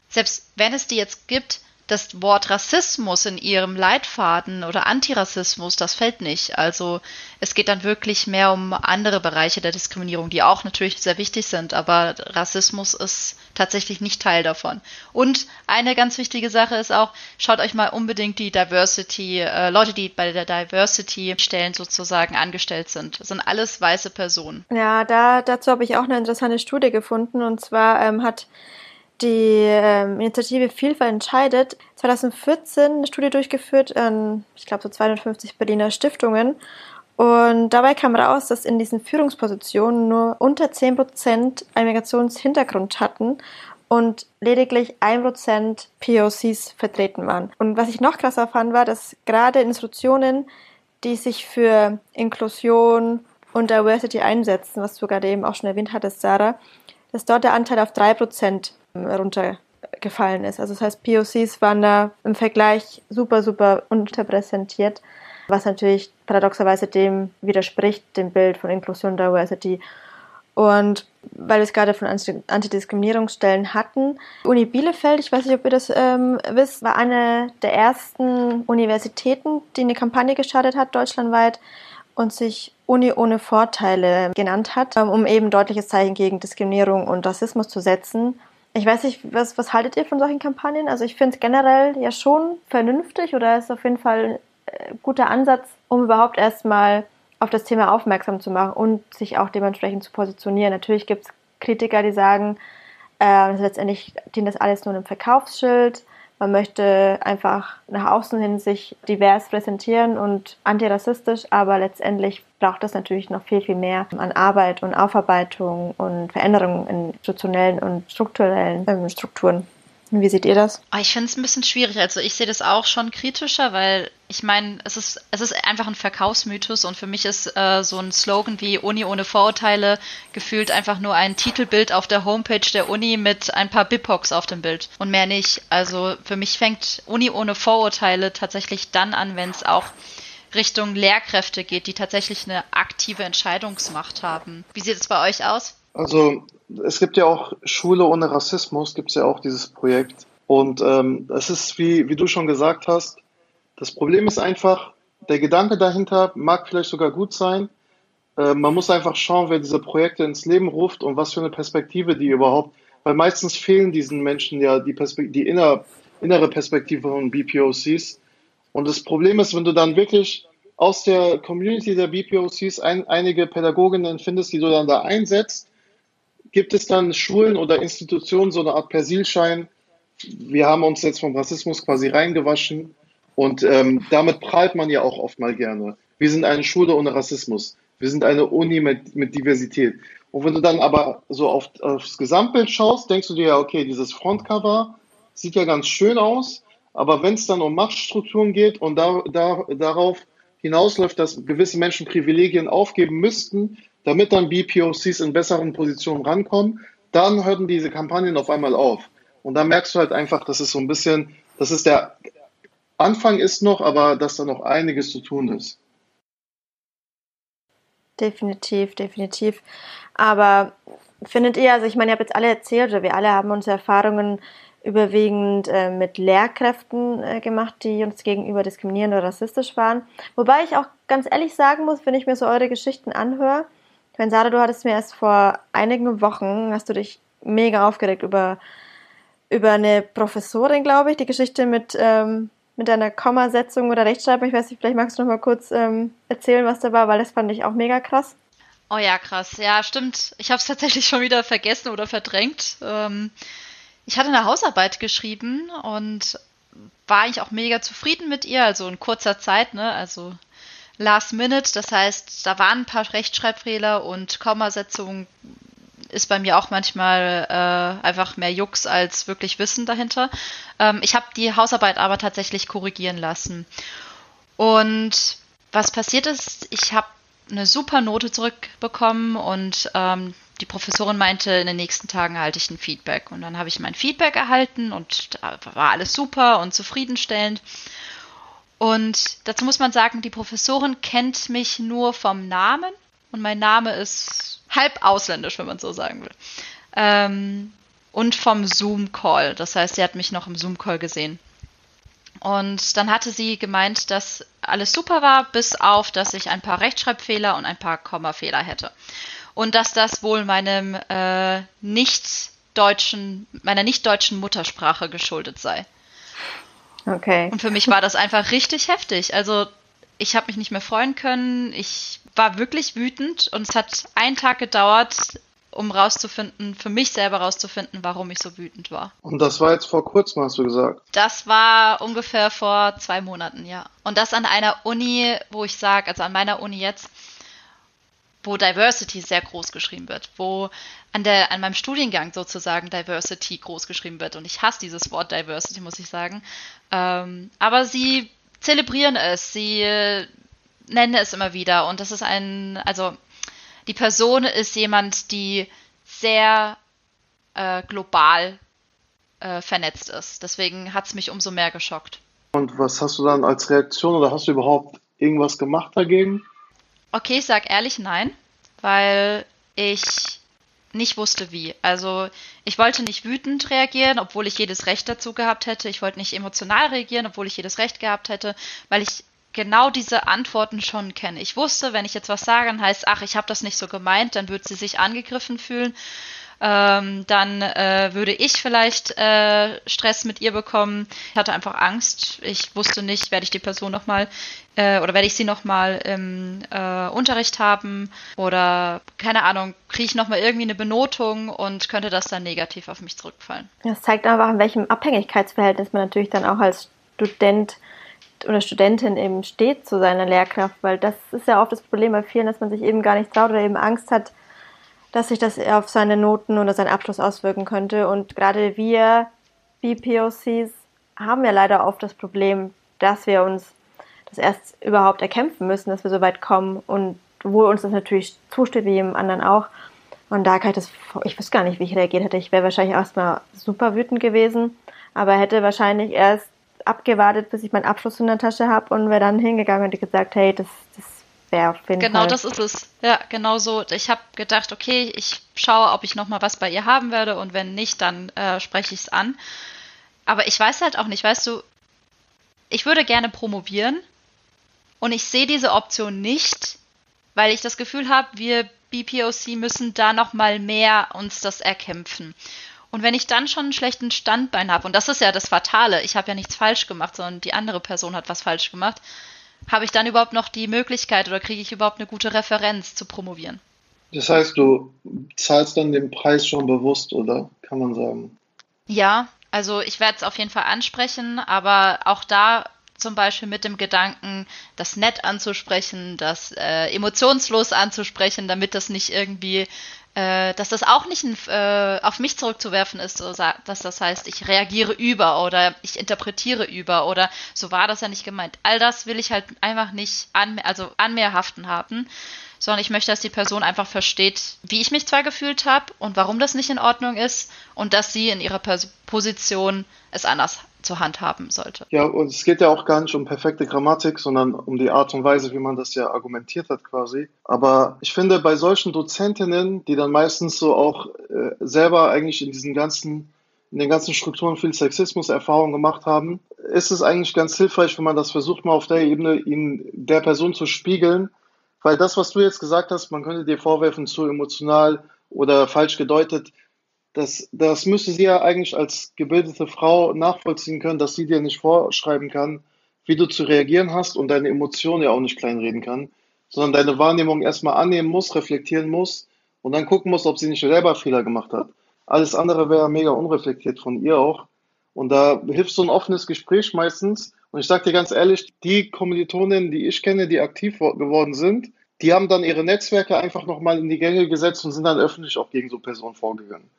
selbst wenn es die jetzt gibt, das Wort Rassismus in ihrem Leitfaden oder Antirassismus, das fällt nicht. Also es geht dann wirklich mehr um andere Bereiche der Diskriminierung, die auch natürlich sehr wichtig sind, aber Rassismus ist tatsächlich nicht Teil davon. Und eine ganz wichtige Sache ist auch, schaut euch mal unbedingt die Diversity, äh, Leute, die bei der Diversity-Stellen sozusagen angestellt sind. Das sind alles weiße Personen. Ja, da, dazu habe ich auch eine interessante Studie gefunden und zwar ähm, hat die ähm, Initiative Vielfalt entscheidet 2014 eine Studie durchgeführt an, ich glaube, so 250 Berliner Stiftungen. Und dabei kam raus, dass in diesen Führungspositionen nur unter 10% einen Migrationshintergrund hatten und lediglich 1% POCs vertreten waren. Und was ich noch krasser fand, war, dass gerade Institutionen, die sich für Inklusion und Diversity einsetzen, was du gerade eben auch schon erwähnt hattest, Sarah, dass dort der Anteil auf 3% runtergefallen ist. Also das heißt, POCs waren da im Vergleich super, super unterpräsentiert, was natürlich paradoxerweise dem widerspricht, dem Bild von Inklusion und Diversity. Und weil wir es gerade von Antidiskriminierungsstellen hatten, Uni Bielefeld, ich weiß nicht, ob ihr das ähm, wisst, war eine der ersten Universitäten, die eine Kampagne gestartet hat, deutschlandweit, und sich Uni ohne Vorteile genannt hat, ähm, um eben deutliches Zeichen gegen Diskriminierung und Rassismus zu setzen. Ich weiß nicht, was, was haltet ihr von solchen Kampagnen? Also ich finde es generell ja schon vernünftig oder ist auf jeden Fall ein äh, guter Ansatz, um überhaupt erstmal auf das Thema aufmerksam zu machen und sich auch dementsprechend zu positionieren. Natürlich gibt es Kritiker, die sagen, äh, letztendlich dient das alles nur einem Verkaufsschild. Man möchte einfach nach außen hin sich divers präsentieren und antirassistisch, aber letztendlich braucht es natürlich noch viel, viel mehr an Arbeit und Aufarbeitung und Veränderungen in institutionellen und strukturellen ähm, Strukturen. Wie seht ihr das? Ah, ich finde es ein bisschen schwierig. Also ich sehe das auch schon kritischer, weil ich meine, es ist, es ist einfach ein Verkaufsmythos und für mich ist äh, so ein Slogan wie Uni ohne Vorurteile gefühlt einfach nur ein Titelbild auf der Homepage der Uni mit ein paar BIPOX auf dem Bild und mehr nicht. Also für mich fängt Uni ohne Vorurteile tatsächlich dann an, wenn es auch Richtung Lehrkräfte geht, die tatsächlich eine aktive Entscheidungsmacht haben. Wie sieht es bei euch aus? Also es gibt ja auch Schule ohne Rassismus, gibt es ja auch dieses Projekt. Und ähm, es ist, wie, wie du schon gesagt hast, das Problem ist einfach, der Gedanke dahinter mag vielleicht sogar gut sein. Äh, man muss einfach schauen, wer diese Projekte ins Leben ruft und was für eine Perspektive die überhaupt, weil meistens fehlen diesen Menschen ja die, Perspekt die inner, innere Perspektive von BPOCs. Und das Problem ist, wenn du dann wirklich aus der Community der BPOCs ein, einige Pädagoginnen findest, die du dann da einsetzt, gibt es dann Schulen oder Institutionen so eine Art Persilschein. Wir haben uns jetzt vom Rassismus quasi reingewaschen und ähm, damit prahlt man ja auch oft mal gerne. Wir sind eine Schule ohne Rassismus. Wir sind eine Uni mit, mit Diversität. Und wenn du dann aber so auf, aufs Gesamtbild schaust, denkst du dir ja, okay, dieses Frontcover sieht ja ganz schön aus, aber wenn es dann um Machtstrukturen geht und da, da, darauf hinausläuft, dass gewisse Menschen Privilegien aufgeben müssten, damit dann BPOCs in besseren Positionen rankommen, dann hörten diese Kampagnen auf einmal auf. Und da merkst du halt einfach, dass es so ein bisschen, das ist der Anfang ist noch, aber dass da noch einiges zu tun ist. Definitiv, definitiv. Aber findet ihr, also ich meine, ihr habt jetzt alle erzählt, oder wir alle haben unsere Erfahrungen überwiegend äh, mit Lehrkräften äh, gemacht, die uns gegenüber diskriminierend oder rassistisch waren. Wobei ich auch ganz ehrlich sagen muss, wenn ich mir so eure Geschichten anhöre, Sarah, du hattest mir erst vor einigen Wochen, hast du dich mega aufgeregt über über eine Professorin, glaube ich, die Geschichte mit, ähm, mit einer Kommasetzung oder Rechtschreibung. Ich weiß nicht, vielleicht magst du noch mal kurz ähm, erzählen, was da war, weil das fand ich auch mega krass. Oh ja, krass. Ja, stimmt. Ich habe es tatsächlich schon wieder vergessen oder verdrängt. Ähm, ich hatte eine Hausarbeit geschrieben und war eigentlich auch mega zufrieden mit ihr, also in kurzer Zeit, ne? Also last minute, das heißt, da waren ein paar Rechtschreibfehler und Kommasetzung ist bei mir auch manchmal äh, einfach mehr Jux als wirklich Wissen dahinter. Ähm, ich habe die Hausarbeit aber tatsächlich korrigieren lassen. Und was passiert ist, ich habe eine super Note zurückbekommen und ähm, die Professorin meinte, in den nächsten Tagen erhalte ich ein Feedback. Und dann habe ich mein Feedback erhalten und da war alles super und zufriedenstellend. Und dazu muss man sagen, die Professorin kennt mich nur vom Namen und mein Name ist halb ausländisch, wenn man so sagen will. Ähm, und vom Zoom-Call. Das heißt, sie hat mich noch im Zoom-Call gesehen. Und dann hatte sie gemeint, dass alles super war, bis auf, dass ich ein paar Rechtschreibfehler und ein paar Kommafehler hätte. Und dass das wohl meinem äh, nicht deutschen, meiner nicht deutschen Muttersprache geschuldet sei. Okay. Und für mich war das einfach richtig heftig. Also ich habe mich nicht mehr freuen können. Ich war wirklich wütend und es hat einen Tag gedauert, um rauszufinden, für mich selber rauszufinden, warum ich so wütend war. Und das war jetzt vor kurzem, hast du gesagt? Das war ungefähr vor zwei Monaten, ja. Und das an einer Uni, wo ich sage, also an meiner Uni jetzt, wo Diversity sehr groß geschrieben wird, wo an, der, an meinem Studiengang sozusagen Diversity groß geschrieben wird. Und ich hasse dieses Wort Diversity, muss ich sagen. Ähm, aber sie zelebrieren es, sie nennen es immer wieder. Und das ist ein, also die Person ist jemand, die sehr äh, global äh, vernetzt ist. Deswegen hat es mich umso mehr geschockt. Und was hast du dann als Reaktion oder hast du überhaupt irgendwas gemacht dagegen? Okay, ich sag ehrlich nein, weil ich nicht wusste wie. Also ich wollte nicht wütend reagieren, obwohl ich jedes Recht dazu gehabt hätte. Ich wollte nicht emotional reagieren, obwohl ich jedes Recht gehabt hätte, weil ich genau diese Antworten schon kenne. Ich wusste, wenn ich jetzt was sage, dann heißt, ach, ich habe das nicht so gemeint, dann wird sie sich angegriffen fühlen. Ähm, dann äh, würde ich vielleicht äh, Stress mit ihr bekommen. Ich hatte einfach Angst. Ich wusste nicht, werde ich die Person nochmal äh, oder werde ich sie nochmal im äh, Unterricht haben oder keine Ahnung, kriege ich nochmal irgendwie eine Benotung und könnte das dann negativ auf mich zurückfallen. Das zeigt einfach, in welchem Abhängigkeitsverhältnis man natürlich dann auch als Student oder Studentin eben steht zu seiner Lehrkraft, weil das ist ja oft das Problem bei vielen, dass man sich eben gar nicht traut oder eben Angst hat, dass sich das auf seine Noten oder seinen Abschluss auswirken könnte. Und gerade wir BPOCs haben ja leider oft das Problem, dass wir uns das erst überhaupt erkämpfen müssen, dass wir so weit kommen und wo uns das natürlich zusteht, wie jedem anderen auch. Und da kann ich das, ich wüsste gar nicht, wie ich reagiert hätte. Ich wäre wahrscheinlich erstmal super wütend gewesen, aber hätte wahrscheinlich erst abgewartet, bis ich meinen Abschluss in der Tasche habe und wäre dann hingegangen und gesagt, hey, das, jeden genau. Genau, das ist es. Ja, genau so. Ich habe gedacht, okay, ich schaue, ob ich nochmal was bei ihr haben werde und wenn nicht, dann äh, spreche ich es an. Aber ich weiß halt auch nicht, weißt du, ich würde gerne promovieren und ich sehe diese Option nicht, weil ich das Gefühl habe, wir BPOC müssen da nochmal mehr uns das erkämpfen. Und wenn ich dann schon einen schlechten Standbein habe, und das ist ja das Fatale, ich habe ja nichts falsch gemacht, sondern die andere Person hat was falsch gemacht, habe ich dann überhaupt noch die Möglichkeit oder kriege ich überhaupt eine gute Referenz zu promovieren? Das heißt, du zahlst dann den Preis schon bewusst, oder kann man sagen? Ja, also ich werde es auf jeden Fall ansprechen, aber auch da zum Beispiel mit dem Gedanken, das nett anzusprechen, das äh, emotionslos anzusprechen, damit das nicht irgendwie dass das auch nicht äh, auf mich zurückzuwerfen ist, dass das heißt, ich reagiere über oder ich interpretiere über oder so war das ja nicht gemeint. All das will ich halt einfach nicht an, also an mir haften haben, sondern ich möchte, dass die Person einfach versteht, wie ich mich zwar gefühlt habe und warum das nicht in Ordnung ist und dass sie in ihrer Position es anders zur Hand haben sollte. Ja, und es geht ja auch gar nicht um perfekte Grammatik, sondern um die Art und Weise, wie man das ja argumentiert hat quasi. Aber ich finde, bei solchen Dozentinnen, die dann meistens so auch äh, selber eigentlich in diesen ganzen in den ganzen Strukturen viel Sexismus Erfahrung gemacht haben, ist es eigentlich ganz hilfreich, wenn man das versucht, mal auf der Ebene ihnen der Person zu spiegeln. Weil das, was du jetzt gesagt hast, man könnte dir vorwerfen, zu emotional oder falsch gedeutet, das, das müsste sie ja eigentlich als gebildete Frau nachvollziehen können, dass sie dir nicht vorschreiben kann, wie du zu reagieren hast und deine Emotionen ja auch nicht kleinreden kann, sondern deine Wahrnehmung erstmal annehmen muss, reflektieren muss und dann gucken muss, ob sie nicht selber Fehler gemacht hat. Alles andere wäre mega unreflektiert von ihr auch. Und da hilft so ein offenes Gespräch meistens. Und ich sage dir ganz ehrlich, die Kommilitoninnen, die ich kenne, die aktiv geworden sind, die haben dann ihre Netzwerke einfach nochmal in die Gänge gesetzt und sind dann öffentlich auch gegen so Personen vorgegangen.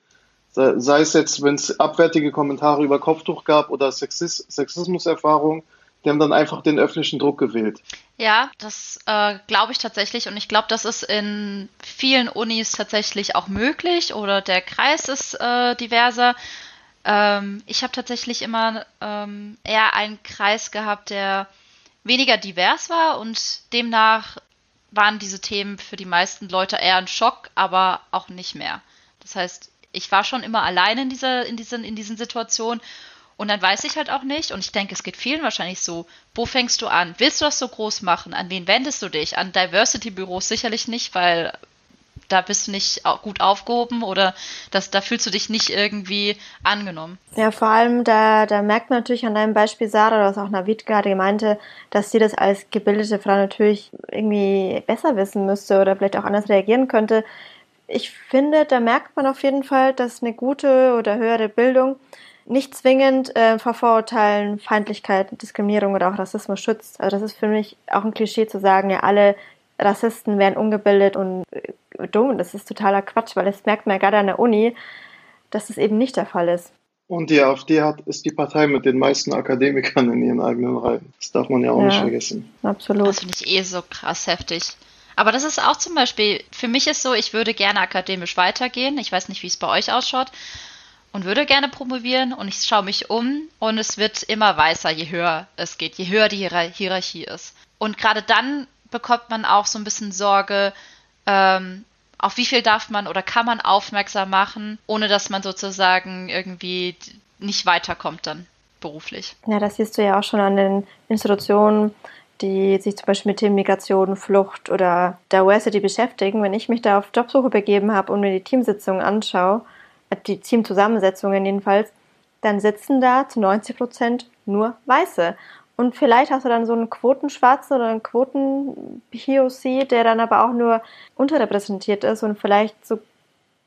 Sei es jetzt, wenn es abwertige Kommentare über Kopftuch gab oder Sexis Sexismuserfahrung, die haben dann einfach den öffentlichen Druck gewählt. Ja, das äh, glaube ich tatsächlich und ich glaube, das ist in vielen Unis tatsächlich auch möglich oder der Kreis ist äh, diverser. Ähm, ich habe tatsächlich immer ähm, eher einen Kreis gehabt, der weniger divers war und demnach waren diese Themen für die meisten Leute eher ein Schock, aber auch nicht mehr. Das heißt, ich war schon immer alleine in dieser, in diesen, in diesen Situationen und dann weiß ich halt auch nicht, und ich denke, es geht vielen wahrscheinlich so, wo fängst du an? Willst du das so groß machen? An wen wendest du dich? An Diversity-Büros sicherlich nicht, weil da bist du nicht gut aufgehoben oder das, da fühlst du dich nicht irgendwie angenommen. Ja, vor allem, da, da merkt man natürlich an deinem Beispiel Sarah, was auch Navid gerade meinte, dass sie das als gebildete Frau natürlich irgendwie besser wissen müsste oder vielleicht auch anders reagieren könnte. Ich finde, da merkt man auf jeden Fall, dass eine gute oder höhere Bildung nicht zwingend äh, vor Vorurteilen, Feindlichkeit, Diskriminierung oder auch Rassismus schützt. Also das ist für mich auch ein Klischee zu sagen, ja, alle Rassisten wären ungebildet und äh, dumm. Das ist totaler Quatsch, weil das merkt man ja gerade an der Uni, dass das eben nicht der Fall ist. Und die AfD hat, ist die Partei mit den meisten Akademikern in ihren eigenen Reihen. Das darf man ja auch ja, nicht vergessen. Absolut. Das finde ich eh so krass heftig. Aber das ist auch zum Beispiel, für mich ist so, ich würde gerne akademisch weitergehen. Ich weiß nicht, wie es bei euch ausschaut und würde gerne promovieren und ich schaue mich um und es wird immer weißer, je höher es geht, je höher die Hierarchie ist. Und gerade dann bekommt man auch so ein bisschen Sorge, ähm, auf wie viel darf man oder kann man aufmerksam machen, ohne dass man sozusagen irgendwie nicht weiterkommt dann beruflich. Ja, das siehst du ja auch schon an den Institutionen, die sich zum Beispiel mit Themen Migration, Flucht oder Diversity beschäftigen. Wenn ich mich da auf Jobsuche begeben habe und mir die Teamsitzungen anschaue, die Teamzusammensetzungen jedenfalls, dann sitzen da zu 90 Prozent nur Weiße. Und vielleicht hast du dann so einen Quotenschwarzen oder einen Quoten-POC, der dann aber auch nur unterrepräsentiert ist und vielleicht so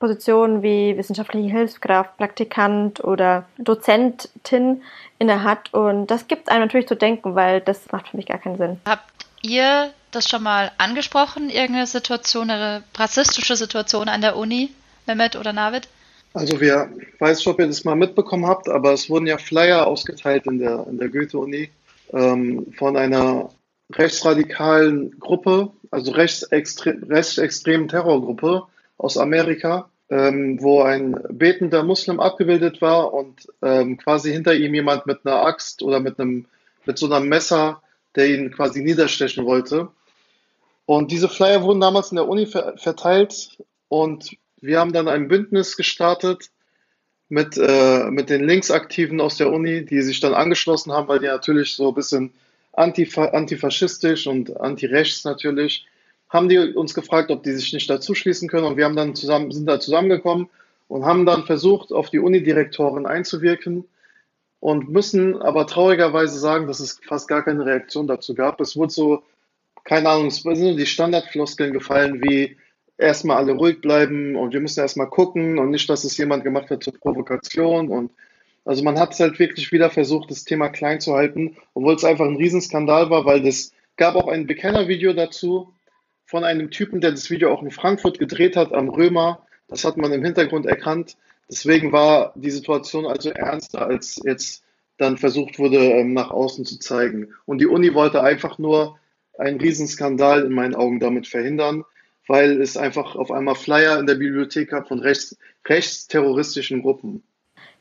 Positionen wie wissenschaftliche Hilfskraft, Praktikant oder Dozentin inne hat. Und das gibt einem natürlich zu denken, weil das macht für mich gar keinen Sinn. Habt ihr das schon mal angesprochen, irgendeine Situation, eine rassistische Situation an der Uni, Mehmet oder Navid? Also wir, ich weiß nicht, ob ihr das mal mitbekommen habt, aber es wurden ja Flyer ausgeteilt in der, in der Goethe-Uni ähm, von einer rechtsradikalen Gruppe, also rechtsextre rechtsextremen Terrorgruppe aus Amerika, ähm, wo ein betender Muslim abgebildet war und ähm, quasi hinter ihm jemand mit einer Axt oder mit einem mit so einem Messer, der ihn quasi niederstechen wollte. Und diese Flyer wurden damals in der Uni ver verteilt und wir haben dann ein Bündnis gestartet mit, äh, mit den Linksaktiven aus der Uni, die sich dann angeschlossen haben, weil die natürlich so ein bisschen antifa antifaschistisch und antirechts natürlich, haben die uns gefragt, ob die sich nicht dazu schließen können. Und wir haben dann zusammen, sind da zusammengekommen und haben dann versucht, auf die Unidirektorin einzuwirken und müssen aber traurigerweise sagen, dass es fast gar keine Reaktion dazu gab. Es wurde so, keine Ahnung, es sind die Standardfloskeln gefallen wie, erstmal alle ruhig bleiben und wir müssen erstmal gucken und nicht, dass es jemand gemacht hat zur Provokation. Und also man hat es halt wirklich wieder versucht, das Thema klein zu halten, obwohl es einfach ein Riesenskandal war, weil das gab auch ein Bekennervideo dazu von einem Typen, der das Video auch in Frankfurt gedreht hat am Römer. Das hat man im Hintergrund erkannt. Deswegen war die Situation also ernster, als jetzt dann versucht wurde, ähm, nach außen zu zeigen. Und die Uni wollte einfach nur einen Riesenskandal in meinen Augen damit verhindern weil es einfach auf einmal Flyer in der Bibliothek gab von rechts, rechtsterroristischen Gruppen.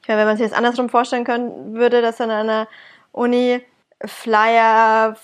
Ich meine, wenn man sich das andersrum vorstellen können, würde, dass an einer Uni Flyer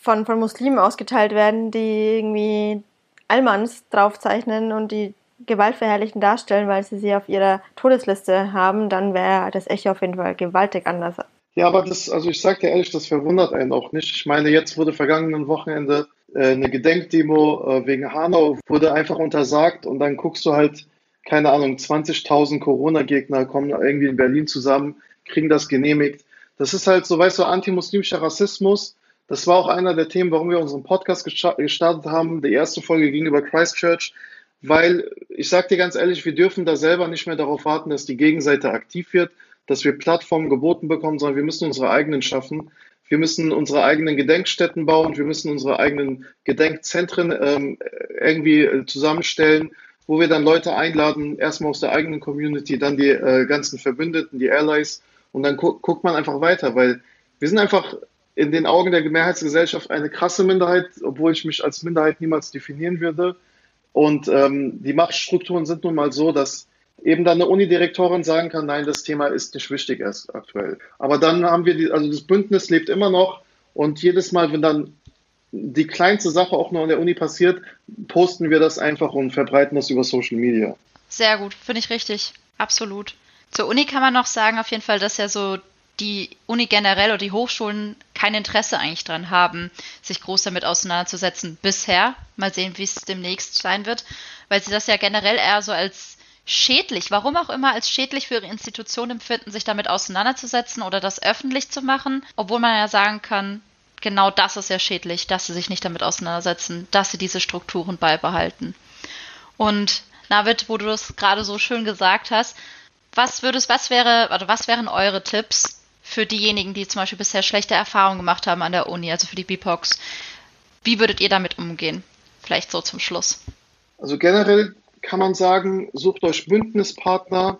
von, von Muslimen ausgeteilt werden, die irgendwie Almans draufzeichnen und die gewaltverherrlichen darstellen, weil sie sie auf ihrer Todesliste haben, dann wäre das echt auf jeden Fall gewaltig anders. Ja, aber das, also ich sage dir ehrlich, das verwundert einen auch nicht. Ich meine, jetzt wurde vergangenen Wochenende äh, eine Gedenkdemo äh, wegen Hanau wurde einfach untersagt und dann guckst du halt keine Ahnung, 20.000 Corona-Gegner kommen irgendwie in Berlin zusammen, kriegen das genehmigt. Das ist halt so, weißt du, antimuslimischer Rassismus. Das war auch einer der Themen, warum wir unseren Podcast gestartet haben. Die erste Folge gegenüber Christchurch, weil ich sag dir ganz ehrlich, wir dürfen da selber nicht mehr darauf warten, dass die Gegenseite aktiv wird, dass wir Plattformen geboten bekommen, sondern wir müssen unsere eigenen schaffen. Wir müssen unsere eigenen Gedenkstätten bauen, wir müssen unsere eigenen Gedenkzentren ähm, irgendwie äh, zusammenstellen, wo wir dann Leute einladen, erstmal aus der eigenen Community, dann die äh, ganzen Verbündeten, die Allies und dann gu guckt man einfach weiter, weil wir sind einfach in den Augen der Mehrheitsgesellschaft eine krasse Minderheit, obwohl ich mich als Minderheit niemals definieren würde. Und ähm, die Machtstrukturen sind nun mal so, dass eben dann eine Unidirektorin sagen kann, nein, das Thema ist nicht wichtig erst aktuell. Aber dann haben wir die, also das Bündnis lebt immer noch und jedes Mal, wenn dann die kleinste Sache auch nur an der Uni passiert, posten wir das einfach und verbreiten das über Social Media. Sehr gut, finde ich richtig. Absolut. Zur Uni kann man noch sagen, auf jeden Fall, dass ja so die Uni generell oder die Hochschulen kein Interesse eigentlich dran haben, sich groß damit auseinanderzusetzen. Bisher. Mal sehen, wie es demnächst sein wird. Weil sie das ja generell eher so als schädlich, warum auch immer als schädlich für ihre Institution empfinden, sich damit auseinanderzusetzen oder das öffentlich zu machen, obwohl man ja sagen kann, genau das ist ja schädlich, dass sie sich nicht damit auseinandersetzen, dass sie diese Strukturen beibehalten. Und Navid, wo du das gerade so schön gesagt hast, was würdest, was wäre, oder was wären eure Tipps für diejenigen, die zum Beispiel bisher schlechte Erfahrungen gemacht haben an der Uni, also für die BIPOX? Wie würdet ihr damit umgehen? Vielleicht so zum Schluss. Also generell kann man sagen, sucht euch Bündnispartner.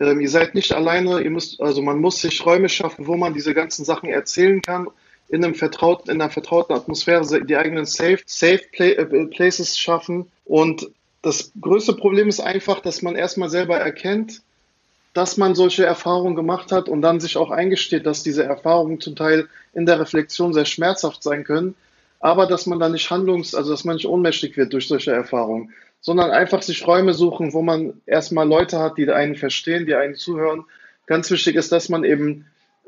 Ähm, ihr seid nicht alleine. Ihr müsst, also man muss sich Räume schaffen, wo man diese ganzen Sachen erzählen kann. In, einem vertrauten, in einer vertrauten Atmosphäre die eigenen Safe, Safe Play, äh, Places schaffen. Und das größte Problem ist einfach, dass man erstmal selber erkennt, dass man solche Erfahrungen gemacht hat und dann sich auch eingesteht, dass diese Erfahrungen zum Teil in der Reflexion sehr schmerzhaft sein können, aber dass man dann nicht handlungs-, also dass man nicht ohnmächtig wird durch solche Erfahrungen sondern einfach sich Räume suchen, wo man erstmal Leute hat, die einen verstehen, die einen zuhören. Ganz wichtig ist, dass man eben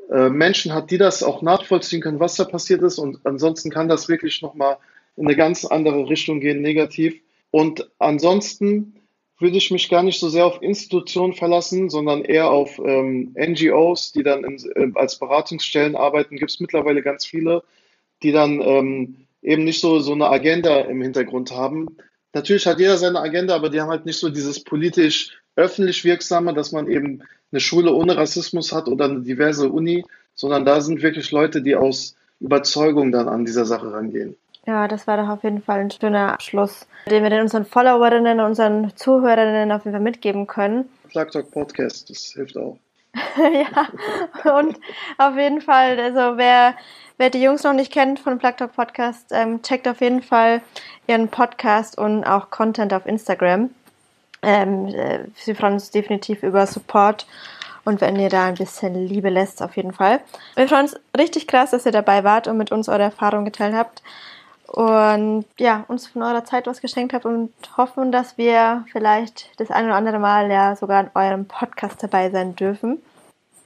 äh, Menschen hat, die das auch nachvollziehen können, was da passiert ist. Und ansonsten kann das wirklich nochmal in eine ganz andere Richtung gehen, negativ. Und ansonsten würde ich mich gar nicht so sehr auf Institutionen verlassen, sondern eher auf ähm, NGOs, die dann in, äh, als Beratungsstellen arbeiten. Gibt es mittlerweile ganz viele, die dann ähm, eben nicht so, so eine Agenda im Hintergrund haben, natürlich hat jeder seine Agenda, aber die haben halt nicht so dieses politisch öffentlich wirksame, dass man eben eine Schule ohne Rassismus hat oder eine diverse Uni, sondern da sind wirklich Leute, die aus Überzeugung dann an dieser Sache rangehen. Ja, das war doch auf jeden Fall ein schöner Abschluss, den wir den unseren Followerinnen und unseren Zuhörerinnen auf jeden Fall mitgeben können. Talk Podcast, das hilft auch. ja, und auf jeden Fall, also wer, wer die Jungs noch nicht kennt von Plug Talk Podcast, ähm, checkt auf jeden Fall ihren Podcast und auch Content auf Instagram. Ähm, äh, sie freuen uns definitiv über Support und wenn ihr da ein bisschen Liebe lässt, auf jeden Fall. Wir freuen uns richtig krass, dass ihr dabei wart und mit uns eure Erfahrungen geteilt habt und ja, uns von eurer Zeit was geschenkt habt und hoffen, dass wir vielleicht das ein oder andere Mal ja sogar in eurem Podcast dabei sein dürfen.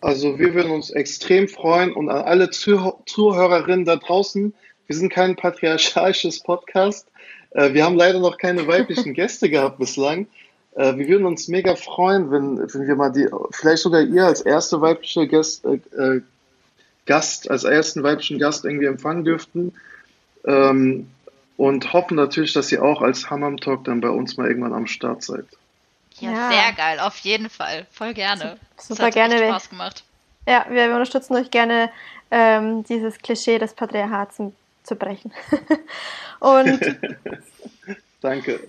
Also wir würden uns extrem freuen und an alle Zuhörerinnen da draußen, wir sind kein patriarchalisches Podcast, äh, wir haben leider noch keine weiblichen Gäste gehabt bislang. Äh, wir würden uns mega freuen, wenn, wenn wir mal die, vielleicht sogar ihr als erste weibliche Gast, äh, Gast, als ersten weiblichen Gast irgendwie empfangen dürften. Ähm, und hoffen natürlich, dass ihr auch als Hammam Talk dann bei uns mal irgendwann am Start seid. Ja, ja. sehr geil, auf jeden Fall. Voll gerne. Super das hat gerne. Spaß gemacht. Ja, wir, wir unterstützen euch gerne, ähm, dieses Klischee des Patriarchats zu brechen. und Danke.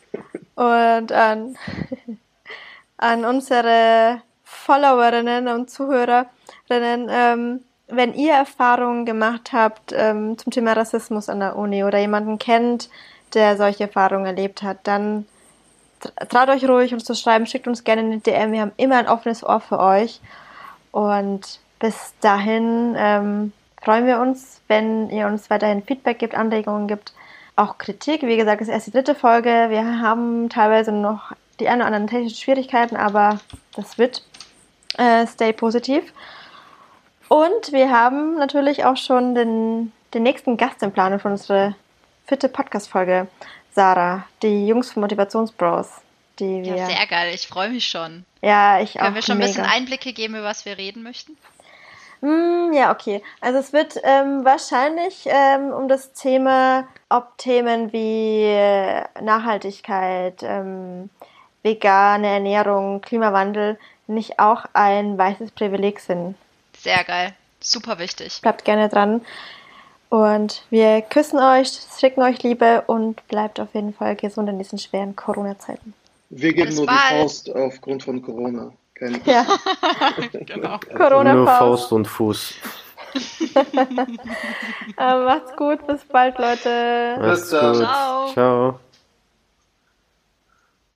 Und an, an unsere Followerinnen und Zuhörerinnen, ähm, wenn ihr Erfahrungen gemacht habt ähm, zum Thema Rassismus an der Uni oder jemanden kennt, der solche Erfahrungen erlebt hat, dann traut euch ruhig, uns zu schreiben, schickt uns gerne eine DM. Wir haben immer ein offenes Ohr für euch. Und bis dahin ähm, freuen wir uns, wenn ihr uns weiterhin Feedback gibt, Anregungen gibt, auch Kritik. Wie gesagt, das ist erst die dritte Folge. Wir haben teilweise noch die ein oder anderen technischen Schwierigkeiten, aber das wird. Äh, stay positiv. Und wir haben natürlich auch schon den, den nächsten Gast im Plan für unsere vierte Podcast-Folge. Sarah, die Jungs von Motivationsbros. die wir. Ja, sehr geil. Ich freue mich schon. Ja, ich auch. Können wir schon ein mega. bisschen Einblicke geben, über was wir reden möchten? Mm, ja, okay. Also es wird ähm, wahrscheinlich ähm, um das Thema, ob Themen wie äh, Nachhaltigkeit, ähm, vegane Ernährung, Klimawandel nicht auch ein weißes Privileg sind. Sehr geil. Super wichtig. Bleibt gerne dran. Und wir küssen euch, schicken euch Liebe und bleibt auf jeden Fall gesund in diesen schweren Corona-Zeiten. Wir geben Bis nur bald. die Faust aufgrund von Corona. Kein Ja, genau. Corona Nur Faust. Faust und Fuß. Äh, macht's gut, bis bald, Leute. Macht's dann. gut. Ciao. Ciao.